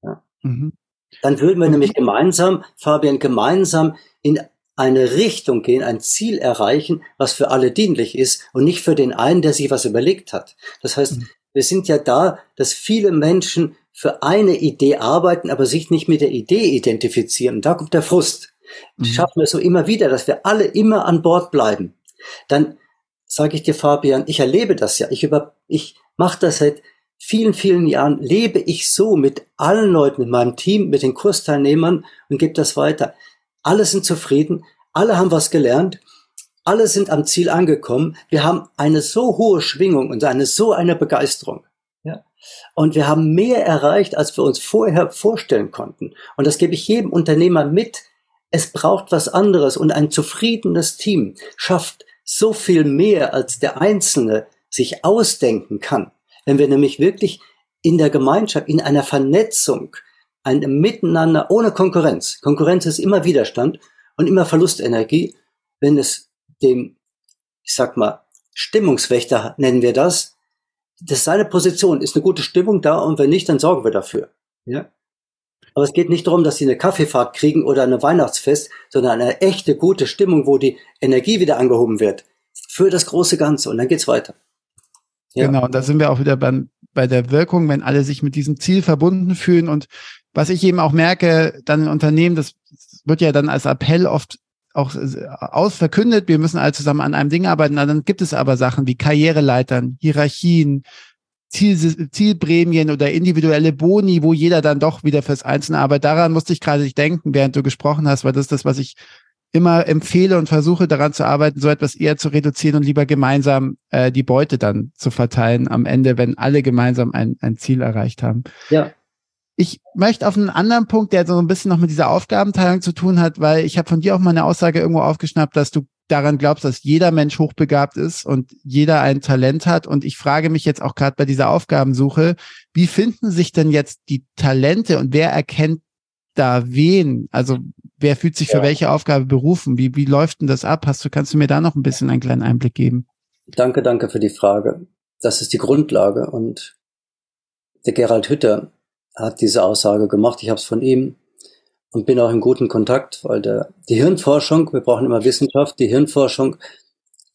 Ja. Mhm. Dann würden wir nämlich gemeinsam, Fabian, gemeinsam in eine Richtung gehen, ein Ziel erreichen, was für alle dienlich ist und nicht für den einen, der sich was überlegt hat. Das heißt, mhm. Wir sind ja da, dass viele Menschen für eine Idee arbeiten, aber sich nicht mit der Idee identifizieren. Und da kommt der Frust. Mhm. Schaffen wir so immer wieder, dass wir alle immer an Bord bleiben. Dann sage ich dir, Fabian, ich erlebe das ja. Ich über, ich mache das seit vielen, vielen Jahren, lebe ich so mit allen Leuten in meinem Team, mit den Kursteilnehmern und gebe das weiter. Alle sind zufrieden, alle haben was gelernt, alle sind am Ziel angekommen. Wir haben eine so hohe Schwingung und eine so eine Begeisterung. Ja? Und wir haben mehr erreicht, als wir uns vorher vorstellen konnten. Und das gebe ich jedem Unternehmer mit. Es braucht was anderes und ein zufriedenes Team schafft so viel mehr, als der Einzelne sich ausdenken kann. Wenn wir nämlich wirklich in der Gemeinschaft, in einer Vernetzung ein Miteinander ohne Konkurrenz. Konkurrenz ist immer Widerstand und immer Verlustenergie. Wenn es dem, ich sag mal, Stimmungswächter nennen wir das, das ist seine Position. Ist eine gute Stimmung da und wenn nicht, dann sorgen wir dafür. Ja? Aber es geht nicht darum, dass sie eine Kaffeefahrt kriegen oder eine Weihnachtsfest, sondern eine echte gute Stimmung, wo die Energie wieder angehoben wird. Für das große Ganze. Und dann geht's weiter. Ja. Genau, und da sind wir auch wieder bei, bei der Wirkung, wenn alle sich mit diesem Ziel verbunden fühlen und was ich eben auch merke, dann in Unternehmen, das wird ja dann als Appell oft auch ausverkündet, wir müssen alle zusammen an einem Ding arbeiten. dann gibt es aber Sachen wie Karriereleitern, Hierarchien, Ziel, Zielprämien oder individuelle Boni, wo jeder dann doch wieder fürs Einzelne arbeitet. Daran musste ich gerade nicht denken, während du gesprochen hast, weil das ist das, was ich immer empfehle und versuche daran zu arbeiten, so etwas eher zu reduzieren und lieber gemeinsam äh, die Beute dann zu verteilen am Ende, wenn alle gemeinsam ein, ein Ziel erreicht haben. Ja, Ich möchte auf einen anderen Punkt, der so ein bisschen noch mit dieser Aufgabenteilung zu tun hat, weil ich habe von dir auch mal eine Aussage irgendwo aufgeschnappt, dass du daran glaubst, dass jeder Mensch hochbegabt ist und jeder ein Talent hat. Und ich frage mich jetzt auch gerade bei dieser Aufgabensuche, wie finden sich denn jetzt die Talente und wer erkennt da wen? Also wer fühlt sich für welche Aufgabe berufen? Wie, wie läuft denn das ab? Hast du, kannst du mir da noch ein bisschen einen kleinen Einblick geben? Danke, danke für die Frage. Das ist die Grundlage und der Gerald Hütter hat diese Aussage gemacht. Ich habe es von ihm und bin auch in guten Kontakt, weil der, die Hirnforschung, wir brauchen immer Wissenschaft, die Hirnforschung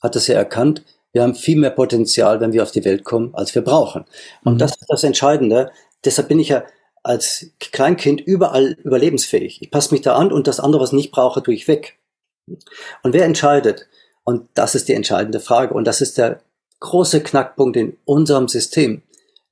hat es ja erkannt, wir haben viel mehr Potenzial, wenn wir auf die Welt kommen, als wir brauchen. Und mhm. das ist das Entscheidende. Deshalb bin ich ja als Kleinkind überall überlebensfähig. Ich passe mich da an und das andere, was ich nicht brauche, tue ich weg. Und wer entscheidet? Und das ist die entscheidende Frage. Und das ist der große Knackpunkt in unserem System.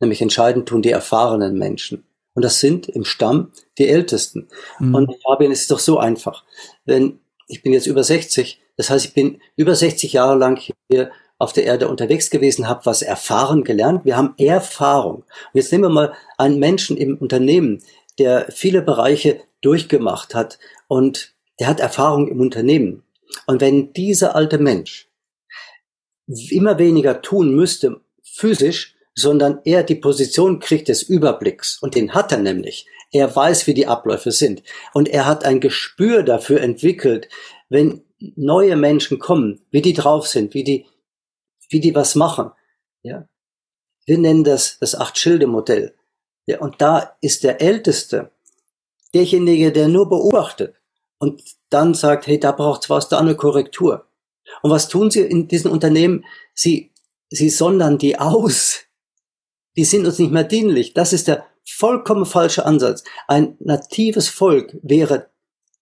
Nämlich entscheidend tun die erfahrenen Menschen. Und das sind im Stamm die Ältesten. Mhm. Und Fabian, es ist doch so einfach. Wenn, ich bin jetzt über 60, das heißt, ich bin über 60 Jahre lang hier auf der Erde unterwegs gewesen, habe was erfahren gelernt. Wir haben Erfahrung. Und jetzt nehmen wir mal einen Menschen im Unternehmen, der viele Bereiche durchgemacht hat und der hat Erfahrung im Unternehmen. Und wenn dieser alte Mensch immer weniger tun müsste, physisch, sondern er die Position kriegt des Überblicks. Und den hat er nämlich. Er weiß, wie die Abläufe sind. Und er hat ein Gespür dafür entwickelt, wenn neue Menschen kommen, wie die drauf sind, wie die, wie die was machen. Ja. Wir nennen das das Acht-Schilde-Modell. Ja, und da ist der Älteste derjenige, der nur beobachtet und dann sagt, hey, da braucht's was, da eine Korrektur. Und was tun sie in diesen Unternehmen? Sie, sie sondern die aus die sind uns nicht mehr dienlich. Das ist der vollkommen falsche Ansatz. Ein natives Volk wäre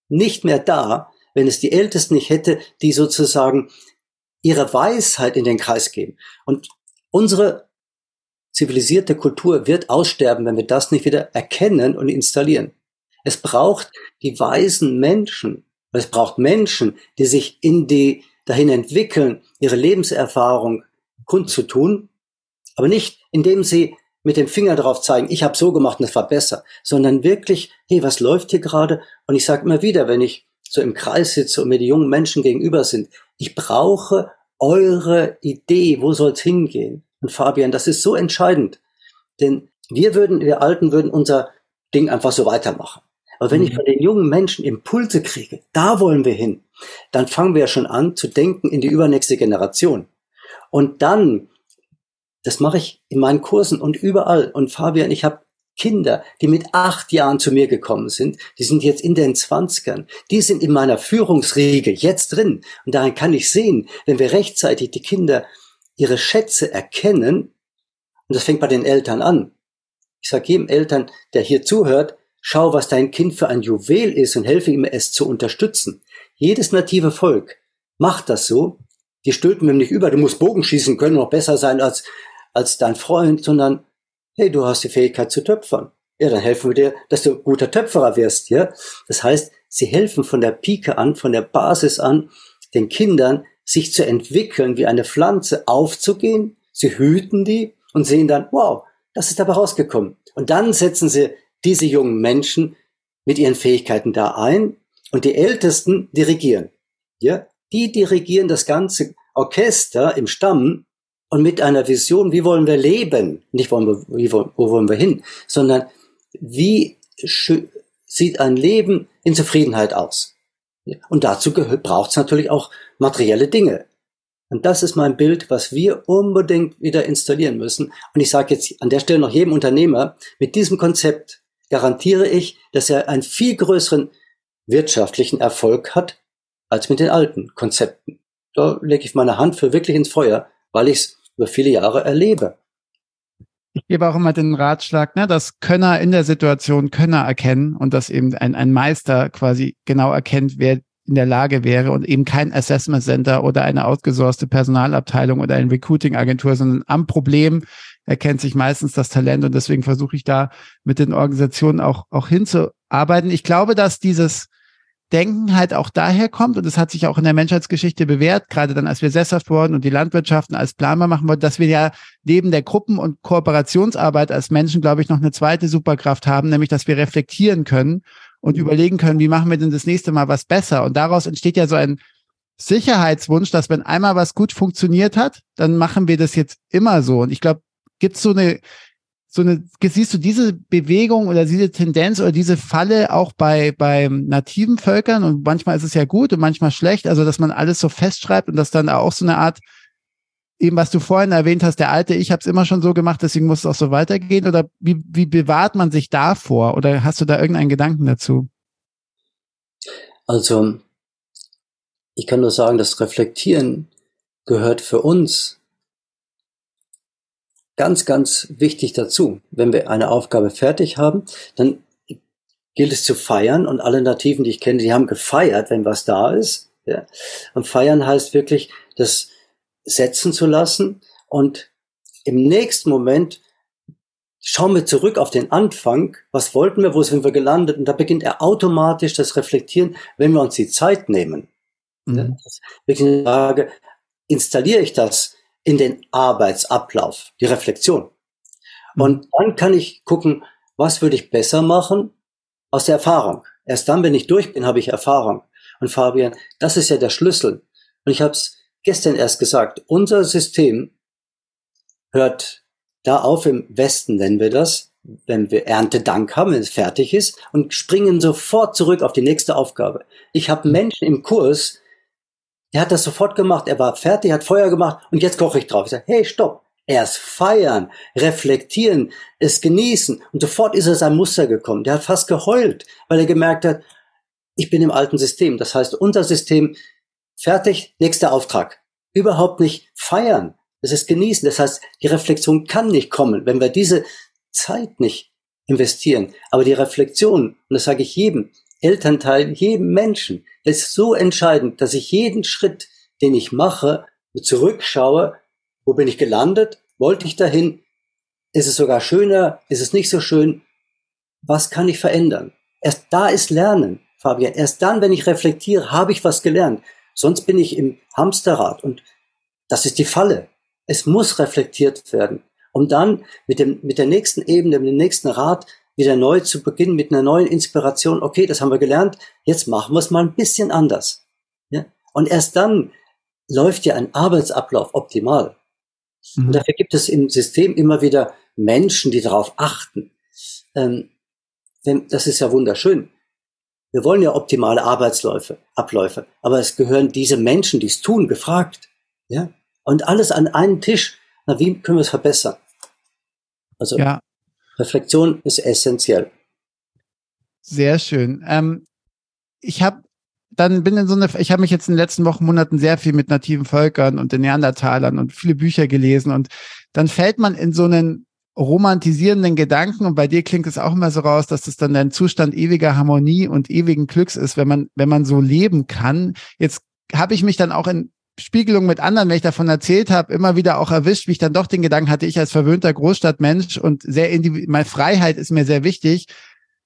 nicht mehr da, wenn es die Ältesten nicht hätte, die sozusagen ihre Weisheit in den Kreis geben. Und unsere zivilisierte Kultur wird aussterben, wenn wir das nicht wieder erkennen und installieren. Es braucht die weisen Menschen. Es braucht Menschen, die sich in die, dahin entwickeln, ihre Lebenserfahrung kundzutun aber nicht, indem sie mit dem Finger drauf zeigen, ich habe so gemacht und es war besser, sondern wirklich, hey, was läuft hier gerade? Und ich sage immer wieder, wenn ich so im Kreis sitze und mir die jungen Menschen gegenüber sind, ich brauche eure Idee, wo soll es hingehen? Und Fabian, das ist so entscheidend, denn wir würden, wir Alten würden unser Ding einfach so weitermachen. Aber wenn mhm. ich von den jungen Menschen Impulse kriege, da wollen wir hin, dann fangen wir ja schon an zu denken in die übernächste Generation. Und dann das mache ich in meinen Kursen und überall. Und Fabian, ich habe Kinder, die mit acht Jahren zu mir gekommen sind, die sind jetzt in den Zwanzigern, die sind in meiner Führungsriege jetzt drin. Und daran kann ich sehen, wenn wir rechtzeitig die Kinder ihre Schätze erkennen, und das fängt bei den Eltern an. Ich sage jedem Eltern, der hier zuhört, schau, was dein Kind für ein Juwel ist und helfe ihm, es zu unterstützen. Jedes native Volk macht das so. Die stülpen nicht über, du musst Bogen schießen können, noch besser sein als, als dein Freund, sondern hey, du hast die Fähigkeit zu töpfern. Ja, dann helfen wir dir, dass du guter Töpferer wirst, ja. Das heißt, sie helfen von der Pike an, von der Basis an, den Kindern sich zu entwickeln, wie eine Pflanze aufzugehen. Sie hüten die und sehen dann, wow, das ist dabei rausgekommen. Und dann setzen sie diese jungen Menschen mit ihren Fähigkeiten da ein und die Ältesten dirigieren. Ja, die dirigieren das ganze Orchester im Stamm und mit einer Vision, wie wollen wir leben? Nicht wollen wir, wie, wo wollen wir hin, sondern wie sieht ein Leben in Zufriedenheit aus? Und dazu braucht es natürlich auch materielle Dinge. Und das ist mein Bild, was wir unbedingt wieder installieren müssen. Und ich sage jetzt an der Stelle noch jedem Unternehmer, mit diesem Konzept garantiere ich, dass er einen viel größeren wirtschaftlichen Erfolg hat als mit den alten Konzepten. Da lege ich meine Hand für wirklich ins Feuer, weil ich es über viele Jahre erlebe. Ich gebe auch immer den Ratschlag, ne, dass Könner in der Situation Könner erkennen und dass eben ein, ein Meister quasi genau erkennt, wer in der Lage wäre und eben kein Assessment Center oder eine outgesourcete Personalabteilung oder eine Recruiting-Agentur, sondern am Problem erkennt sich meistens das Talent und deswegen versuche ich da mit den Organisationen auch, auch hinzuarbeiten. Ich glaube, dass dieses Denken halt auch daher kommt, und das hat sich auch in der Menschheitsgeschichte bewährt, gerade dann, als wir sesshaft wurden und die Landwirtschaften als planbar machen wollten, dass wir ja neben der Gruppen- und Kooperationsarbeit als Menschen, glaube ich, noch eine zweite Superkraft haben, nämlich, dass wir reflektieren können und mhm. überlegen können, wie machen wir denn das nächste Mal was besser? Und daraus entsteht ja so ein Sicherheitswunsch, dass wenn einmal was gut funktioniert hat, dann machen wir das jetzt immer so. Und ich glaube, gibt es so eine so eine, siehst du diese Bewegung oder diese Tendenz oder diese Falle auch bei, bei nativen Völkern? Und manchmal ist es ja gut und manchmal schlecht, also dass man alles so festschreibt und dass dann auch so eine Art, eben was du vorhin erwähnt hast, der alte, ich habe es immer schon so gemacht, deswegen muss es auch so weitergehen. Oder wie, wie bewahrt man sich davor? Oder hast du da irgendeinen Gedanken dazu? Also, ich kann nur sagen, das Reflektieren gehört für uns ganz, ganz wichtig dazu. Wenn wir eine Aufgabe fertig haben, dann gilt es zu feiern und alle Nativen, die ich kenne, die haben gefeiert, wenn was da ist. Ja. Und feiern heißt wirklich, das setzen zu lassen und im nächsten Moment schauen wir zurück auf den Anfang. Was wollten wir? Wo sind wir gelandet? Und da beginnt er automatisch das Reflektieren, wenn wir uns die Zeit nehmen. Mhm. Ja, wirklich eine Frage, installiere ich das in den Arbeitsablauf, die Reflexion. Mhm. Und dann kann ich gucken, was würde ich besser machen aus der Erfahrung. Erst dann, wenn ich durch bin, habe ich Erfahrung. Und Fabian, das ist ja der Schlüssel. Und ich habe es gestern erst gesagt, unser System hört da auf, im Westen nennen wir das, wenn wir Erntedank haben, wenn es fertig ist, und springen sofort zurück auf die nächste Aufgabe. Ich habe Menschen im Kurs, er hat das sofort gemacht, er war fertig, hat Feuer gemacht und jetzt koche ich drauf. Ich sage, hey, stopp, erst feiern, reflektieren, es genießen. Und sofort ist er sein Muster gekommen. Der hat fast geheult, weil er gemerkt hat, ich bin im alten System. Das heißt, unser System fertig, nächster Auftrag. Überhaupt nicht feiern. Es ist genießen. Das heißt, die Reflexion kann nicht kommen, wenn wir diese Zeit nicht investieren. Aber die Reflexion, und das sage ich jedem, Elternteil, jedem Menschen. Das ist so entscheidend, dass ich jeden Schritt, den ich mache, zurückschaue, wo bin ich gelandet, wollte ich dahin, ist es sogar schöner, ist es nicht so schön, was kann ich verändern? Erst da ist Lernen, Fabian. Erst dann, wenn ich reflektiere, habe ich was gelernt. Sonst bin ich im Hamsterrad und das ist die Falle. Es muss reflektiert werden, um dann mit dem, mit der nächsten Ebene, mit dem nächsten Rad wieder neu zu beginnen mit einer neuen Inspiration. Okay, das haben wir gelernt. Jetzt machen wir es mal ein bisschen anders. Ja? Und erst dann läuft ja ein Arbeitsablauf optimal. Mhm. Und dafür gibt es im System immer wieder Menschen, die darauf achten. Ähm, denn das ist ja wunderschön. Wir wollen ja optimale Arbeitsläufe, Abläufe. Aber es gehören diese Menschen, die es tun, gefragt. Ja? Und alles an einen Tisch. Na, wie können wir es verbessern? Also, ja. Reflexion ist essentiell. Sehr schön. Ähm, ich habe dann bin in so eine, ich habe mich jetzt in den letzten Wochen, Monaten sehr viel mit nativen Völkern und den Neandertalern und viele Bücher gelesen und dann fällt man in so einen romantisierenden Gedanken und bei dir klingt es auch immer so raus, dass das dann ein Zustand ewiger Harmonie und ewigen Glücks ist, wenn man, wenn man so leben kann. Jetzt habe ich mich dann auch in Spiegelung mit anderen, wenn ich davon erzählt habe, immer wieder auch erwischt, wie ich dann doch den Gedanken hatte, ich als verwöhnter Großstadtmensch und sehr individuell, meine Freiheit ist mir sehr wichtig.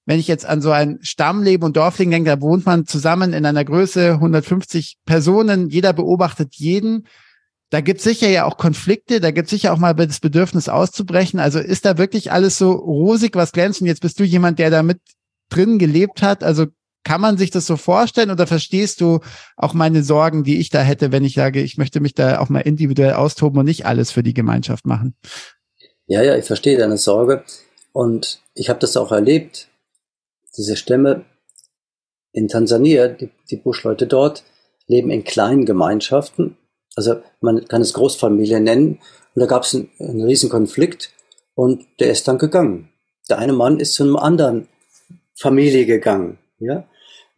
Wenn ich jetzt an so ein Stammleben und Dorfleben denke, da wohnt man zusammen in einer Größe 150 Personen, jeder beobachtet jeden. Da gibt es sicher ja auch Konflikte, da gibt es sicher auch mal das Bedürfnis auszubrechen. Also ist da wirklich alles so rosig, was glänzt? Und jetzt bist du jemand, der da mit drin gelebt hat. Also kann man sich das so vorstellen oder verstehst du auch meine Sorgen, die ich da hätte, wenn ich sage, ich möchte mich da auch mal individuell austoben und nicht alles für die Gemeinschaft machen? Ja, ja, ich verstehe deine Sorge und ich habe das auch erlebt. Diese Stämme in Tansania, die, die Buschleute dort, leben in kleinen Gemeinschaften. Also man kann es Großfamilie nennen. Und da gab es einen, einen riesen Konflikt und der ist dann gegangen. Der eine Mann ist zu einem anderen Familie gegangen. Ja?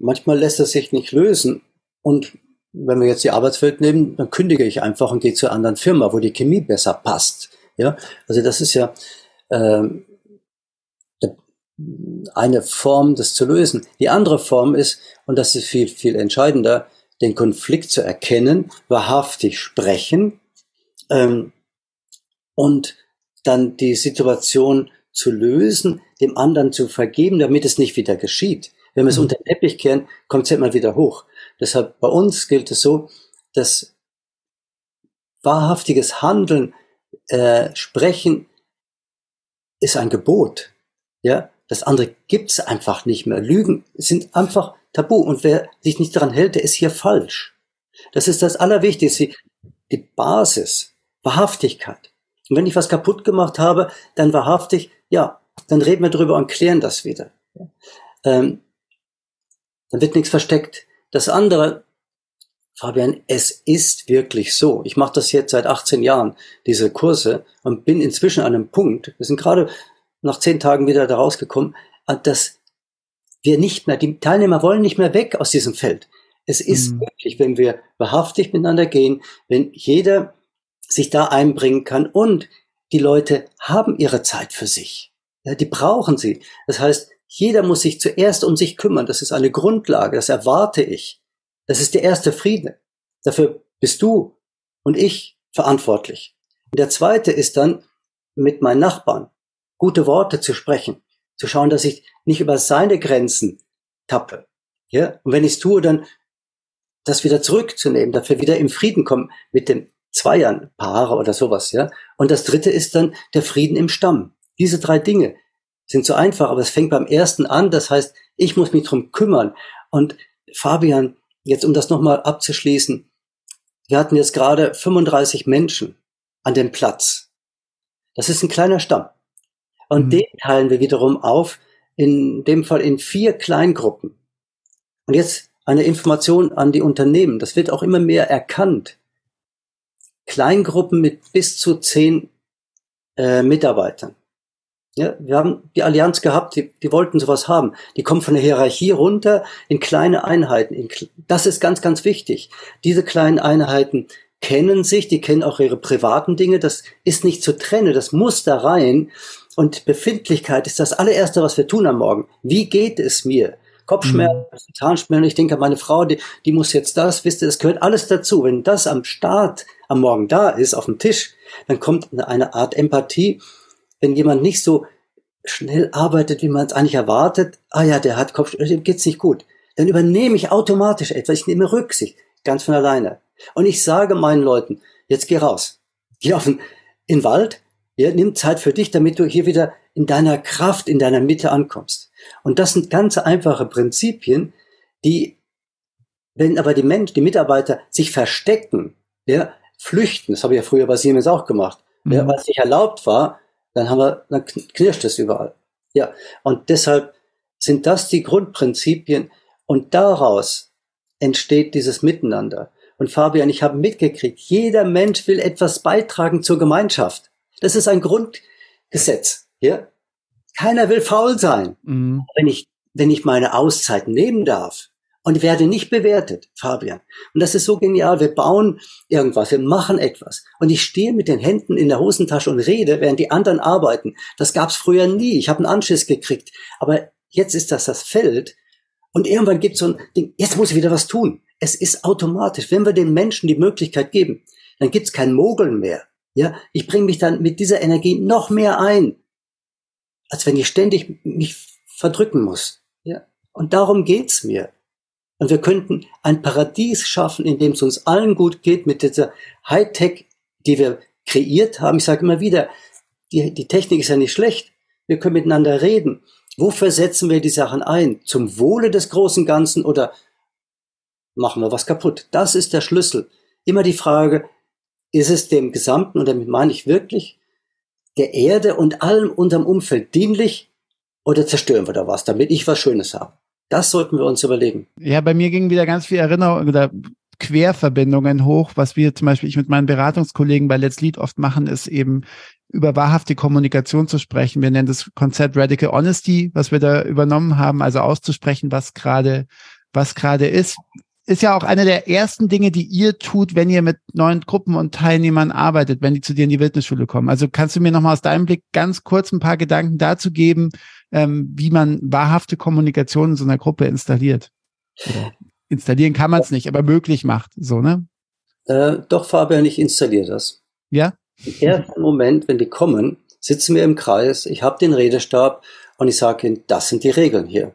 Manchmal lässt es sich nicht lösen. Und wenn wir jetzt die Arbeitswelt nehmen, dann kündige ich einfach und gehe zur anderen Firma, wo die Chemie besser passt. Ja, also das ist ja ähm, eine Form, das zu lösen. Die andere Form ist, und das ist viel, viel entscheidender, den Konflikt zu erkennen, wahrhaftig sprechen ähm, und dann die Situation zu lösen, dem anderen zu vergeben, damit es nicht wieder geschieht. Wenn wir es unter den Teppich kehren, kommt es immer wieder hoch. Deshalb bei uns gilt es so, dass wahrhaftiges Handeln, äh, Sprechen ist ein Gebot. Ja, das andere gibt's einfach nicht mehr. Lügen sind einfach tabu und wer sich nicht daran hält, der ist hier falsch. Das ist das Allerwichtigste, die Basis, Wahrhaftigkeit. Und wenn ich was kaputt gemacht habe, dann wahrhaftig, ja, dann reden wir drüber und klären das wieder. Ähm, dann wird nichts versteckt. Das andere, Fabian, es ist wirklich so. Ich mache das jetzt seit 18 Jahren, diese Kurse, und bin inzwischen an einem Punkt, wir sind gerade nach zehn Tagen wieder da rausgekommen, dass wir nicht mehr, die Teilnehmer wollen nicht mehr weg aus diesem Feld. Es ist mhm. wirklich, wenn wir wahrhaftig miteinander gehen, wenn jeder sich da einbringen kann und die Leute haben ihre Zeit für sich. Ja, die brauchen sie. Das heißt, jeder muss sich zuerst um sich kümmern. Das ist eine Grundlage. Das erwarte ich. Das ist der erste Friede. Dafür bist du und ich verantwortlich. Und der zweite ist dann, mit meinen Nachbarn gute Worte zu sprechen, zu schauen, dass ich nicht über seine Grenzen tappe. Ja? Und wenn ich es tue, dann das wieder zurückzunehmen, dafür wieder im Frieden kommen mit dem Zweiern, Paare oder sowas, ja. Und das dritte ist dann der Frieden im Stamm. Diese drei Dinge sind so einfach, aber es fängt beim ersten an. Das heißt, ich muss mich drum kümmern. Und Fabian, jetzt um das nochmal abzuschließen, wir hatten jetzt gerade 35 Menschen an dem Platz. Das ist ein kleiner Stamm. Und mhm. den teilen wir wiederum auf, in dem Fall in vier Kleingruppen. Und jetzt eine Information an die Unternehmen. Das wird auch immer mehr erkannt. Kleingruppen mit bis zu zehn äh, Mitarbeitern. Ja, wir haben die Allianz gehabt, die, die wollten sowas haben. Die kommen von der Hierarchie runter in kleine Einheiten. In, das ist ganz, ganz wichtig. Diese kleinen Einheiten kennen sich, die kennen auch ihre privaten Dinge. Das ist nicht zu trennen, das muss da rein. Und Befindlichkeit ist das allererste, was wir tun am Morgen. Wie geht es mir? Kopfschmerzen, mhm. Zahnschmerzen. Ich denke, meine Frau, die, die muss jetzt das, wisst ihr, das gehört alles dazu. Wenn das am Start am Morgen da ist, auf dem Tisch, dann kommt eine Art Empathie. Wenn jemand nicht so schnell arbeitet, wie man es eigentlich erwartet, ah ja, der hat Kopfschmerzen, dem geht's nicht gut. Dann übernehme ich automatisch etwas, ich nehme Rücksicht, ganz von alleine. Und ich sage meinen Leuten, jetzt geh raus. Geh auf den, in den Wald, ja, nimm Zeit für dich, damit du hier wieder in deiner Kraft, in deiner Mitte ankommst. Und das sind ganz einfache Prinzipien, die, wenn aber die Menschen, die Mitarbeiter sich verstecken, ja, flüchten, das habe ich ja früher bei Siemens auch gemacht, mhm. ja, was nicht erlaubt war, dann haben wir, dann knirscht es überall. Ja, und deshalb sind das die Grundprinzipien und daraus entsteht dieses Miteinander. Und Fabian, ich habe mitgekriegt, jeder Mensch will etwas beitragen zur Gemeinschaft. Das ist ein Grundgesetz. Ja? Keiner will faul sein. Mhm. Wenn ich, wenn ich meine Auszeiten nehmen darf und werde nicht bewertet, Fabian. Und das ist so genial. Wir bauen irgendwas, wir machen etwas. Und ich stehe mit den Händen in der Hosentasche und rede, während die anderen arbeiten. Das gab's früher nie. Ich habe einen Anschiss gekriegt. Aber jetzt ist das das Feld. Und irgendwann gibt es so ein Ding, jetzt muss ich wieder was tun. Es ist automatisch. Wenn wir den Menschen die Möglichkeit geben, dann gibt's kein Mogeln mehr. Ja, ich bringe mich dann mit dieser Energie noch mehr ein als wenn ich ständig mich verdrücken muss. Ja? Und darum geht's mir. Und wir könnten ein Paradies schaffen, in dem es uns allen gut geht mit dieser Hightech, die wir kreiert haben. Ich sage immer wieder, die, die Technik ist ja nicht schlecht. Wir können miteinander reden. Wofür setzen wir die Sachen ein? Zum Wohle des großen Ganzen oder machen wir was kaputt? Das ist der Schlüssel. Immer die Frage, ist es dem Gesamten, und damit meine ich wirklich, der Erde und allem unserem Umfeld dienlich oder zerstören wir da was, damit ich was Schönes habe? Das sollten wir uns überlegen. Ja, bei mir gingen wieder ganz viele Erinnerungen oder Querverbindungen hoch. Was wir zum Beispiel ich mit meinen Beratungskollegen bei Let's Lead oft machen, ist eben über wahrhafte Kommunikation zu sprechen. Wir nennen das Konzept Radical Honesty, was wir da übernommen haben, also auszusprechen, was gerade was gerade ist ist ja auch eine der ersten Dinge, die ihr tut, wenn ihr mit neuen Gruppen und Teilnehmern arbeitet, wenn die zu dir in die Wildnisschule kommen. Also kannst du mir nochmal aus deinem Blick ganz kurz ein paar Gedanken dazu geben, ähm, wie man wahrhafte Kommunikation in so einer Gruppe installiert? Oder installieren kann man es nicht, aber möglich macht, so, ne? Äh, doch, Fabian, ich installiere das. Ja? Im ersten Moment, wenn die kommen, sitzen wir im Kreis, ich habe den Redestab und ich sage ihnen, das sind die Regeln hier.